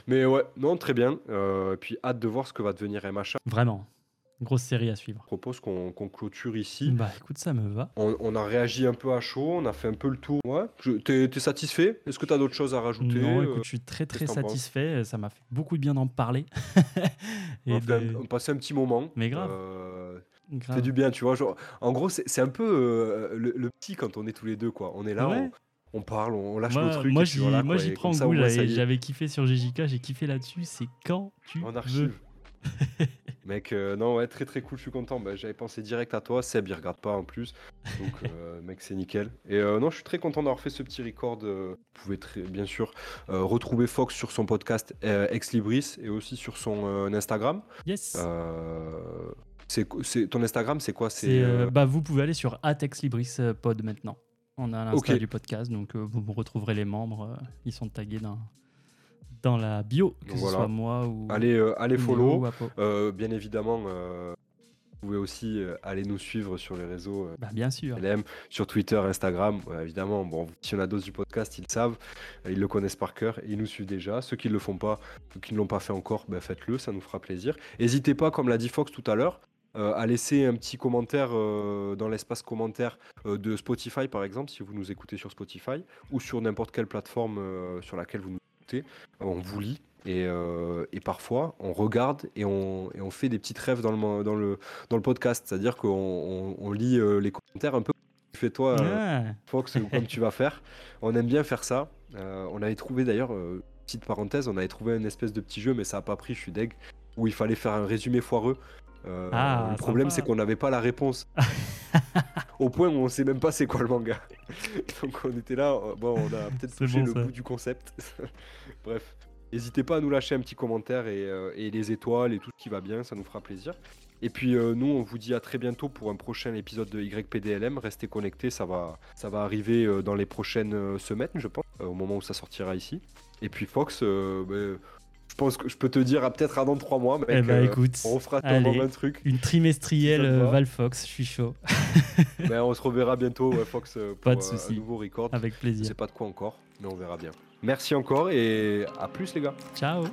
Mais ouais, non, très bien. Euh, et puis hâte de voir ce que va devenir MHA. Vraiment. Grosse série à suivre. Je propose qu'on qu'on clôture ici. Bah écoute, ça me va. On, on a réagi un peu à chaud, on a fait un peu le tour. Ouais. T'es t'es satisfait? Est-ce que t'as d'autres choses à rajouter? Non, Euh, écoute, je suis très très satisfait. Ça m'a fait beaucoup de bien d'en parler. (laughs) on, Et a fait un- de- on passait un petit moment. Mais grave. Euh, grave. fait du bien, tu vois. Genre, en gros, c'est un peu euh, le, le petit quand on est tous les deux, quoi. On est là, Ouais. on, on parle, on, lâche Moi, nos trucs. moi, j'y prends goût. J'avais kiffé sur GJK, j'ai kiffé là-dessus. C'est quand tu En veux. archive. (laughs) Mec, euh, non, ouais, très très cool, je suis content. Bah, J'avais pensé direct à toi. Seb, il regarde pas en plus. Donc, euh, (laughs) mec, c'est nickel. Et non, je suis très content d'avoir fait ce petit record. Vous pouvez très, bien sûr retrouver Fox sur son podcast Ex Libris et aussi sur son Instagram. Yes. Euh, c'est ton Instagram, c'est quoi? C'est, euh, euh, bah, vous pouvez aller sur Atex Libris euh, Pod maintenant. On a l'insta du podcast, donc euh, vous retrouverez les membres. euh, ils sont tagués dans, dans la bio, que Donc ce voilà. soit moi ou. Allez, allez follow. ou bien évidemment, vous pouvez aussi aller nous suivre sur les réseaux Bah, bien sûr. LM, sur Twitter, Instagram. Évidemment, bon, si on a dose du podcast, ils le savent, ils le connaissent par cœur, et ils nous suivent déjà. Ceux qui ne le font pas, ou qui ne l'ont pas fait encore, ben, faites-le, ça nous fera plaisir. N'hésitez pas, comme l'a dit Fox tout à l'heure, euh, à laisser un petit commentaire euh, dans l'espace commentaire euh, de Spotify, par exemple, si vous nous écoutez sur Spotify, ou sur n'importe quelle plateforme sur laquelle vous nous écoutez. On vous lit. Et, et parfois, on regarde et on, et on fait des petites rêves dans le, dans le, dans le podcast. C'est-à-dire qu'on on, on lit les commentaires un peu comme tu fais toi, Ah, Fox, ou comme tu vas faire. On aime bien faire ça. On avait trouvé d'ailleurs, petite parenthèse, on avait trouvé une espèce de petit jeu, mais ça n'a pas pris, je suis deg, où il fallait faire un résumé foireux Euh, Ah, le problème, c'est qu'on n'avait pas la réponse. (laughs) Au point où on sait même pas c'est quoi le manga. (laughs) Donc on était là, euh, bon, on a (laughs) peut-être touché bon, le ça. bout du concept. Bref, n'hésitez pas à nous lâcher un petit commentaire et, euh, et les étoiles et tout ce qui va bien, ça nous fera plaisir. Et puis euh, nous, on vous dit à très bientôt pour un prochain épisode de YPDLM. Restez connectés, ça va, ça va arriver dans les prochaines semaines, je pense, au moment où ça sortira ici. Et puis Fox, ben, je pense que je peux te dire à peut-être à dans trois mois, mec, Eh bah euh, écoute, on fera allez. un truc. une trimestrielle euh, va. Valfox, je suis chaud. (laughs) Ben, on se reverra bientôt, ouais, Fox, euh, pour Pas de euh, souci. un nouveau record. Avec Je plaisir. sais pas de quoi encore, mais on verra bien. Merci encore et à plus les gars. Ciao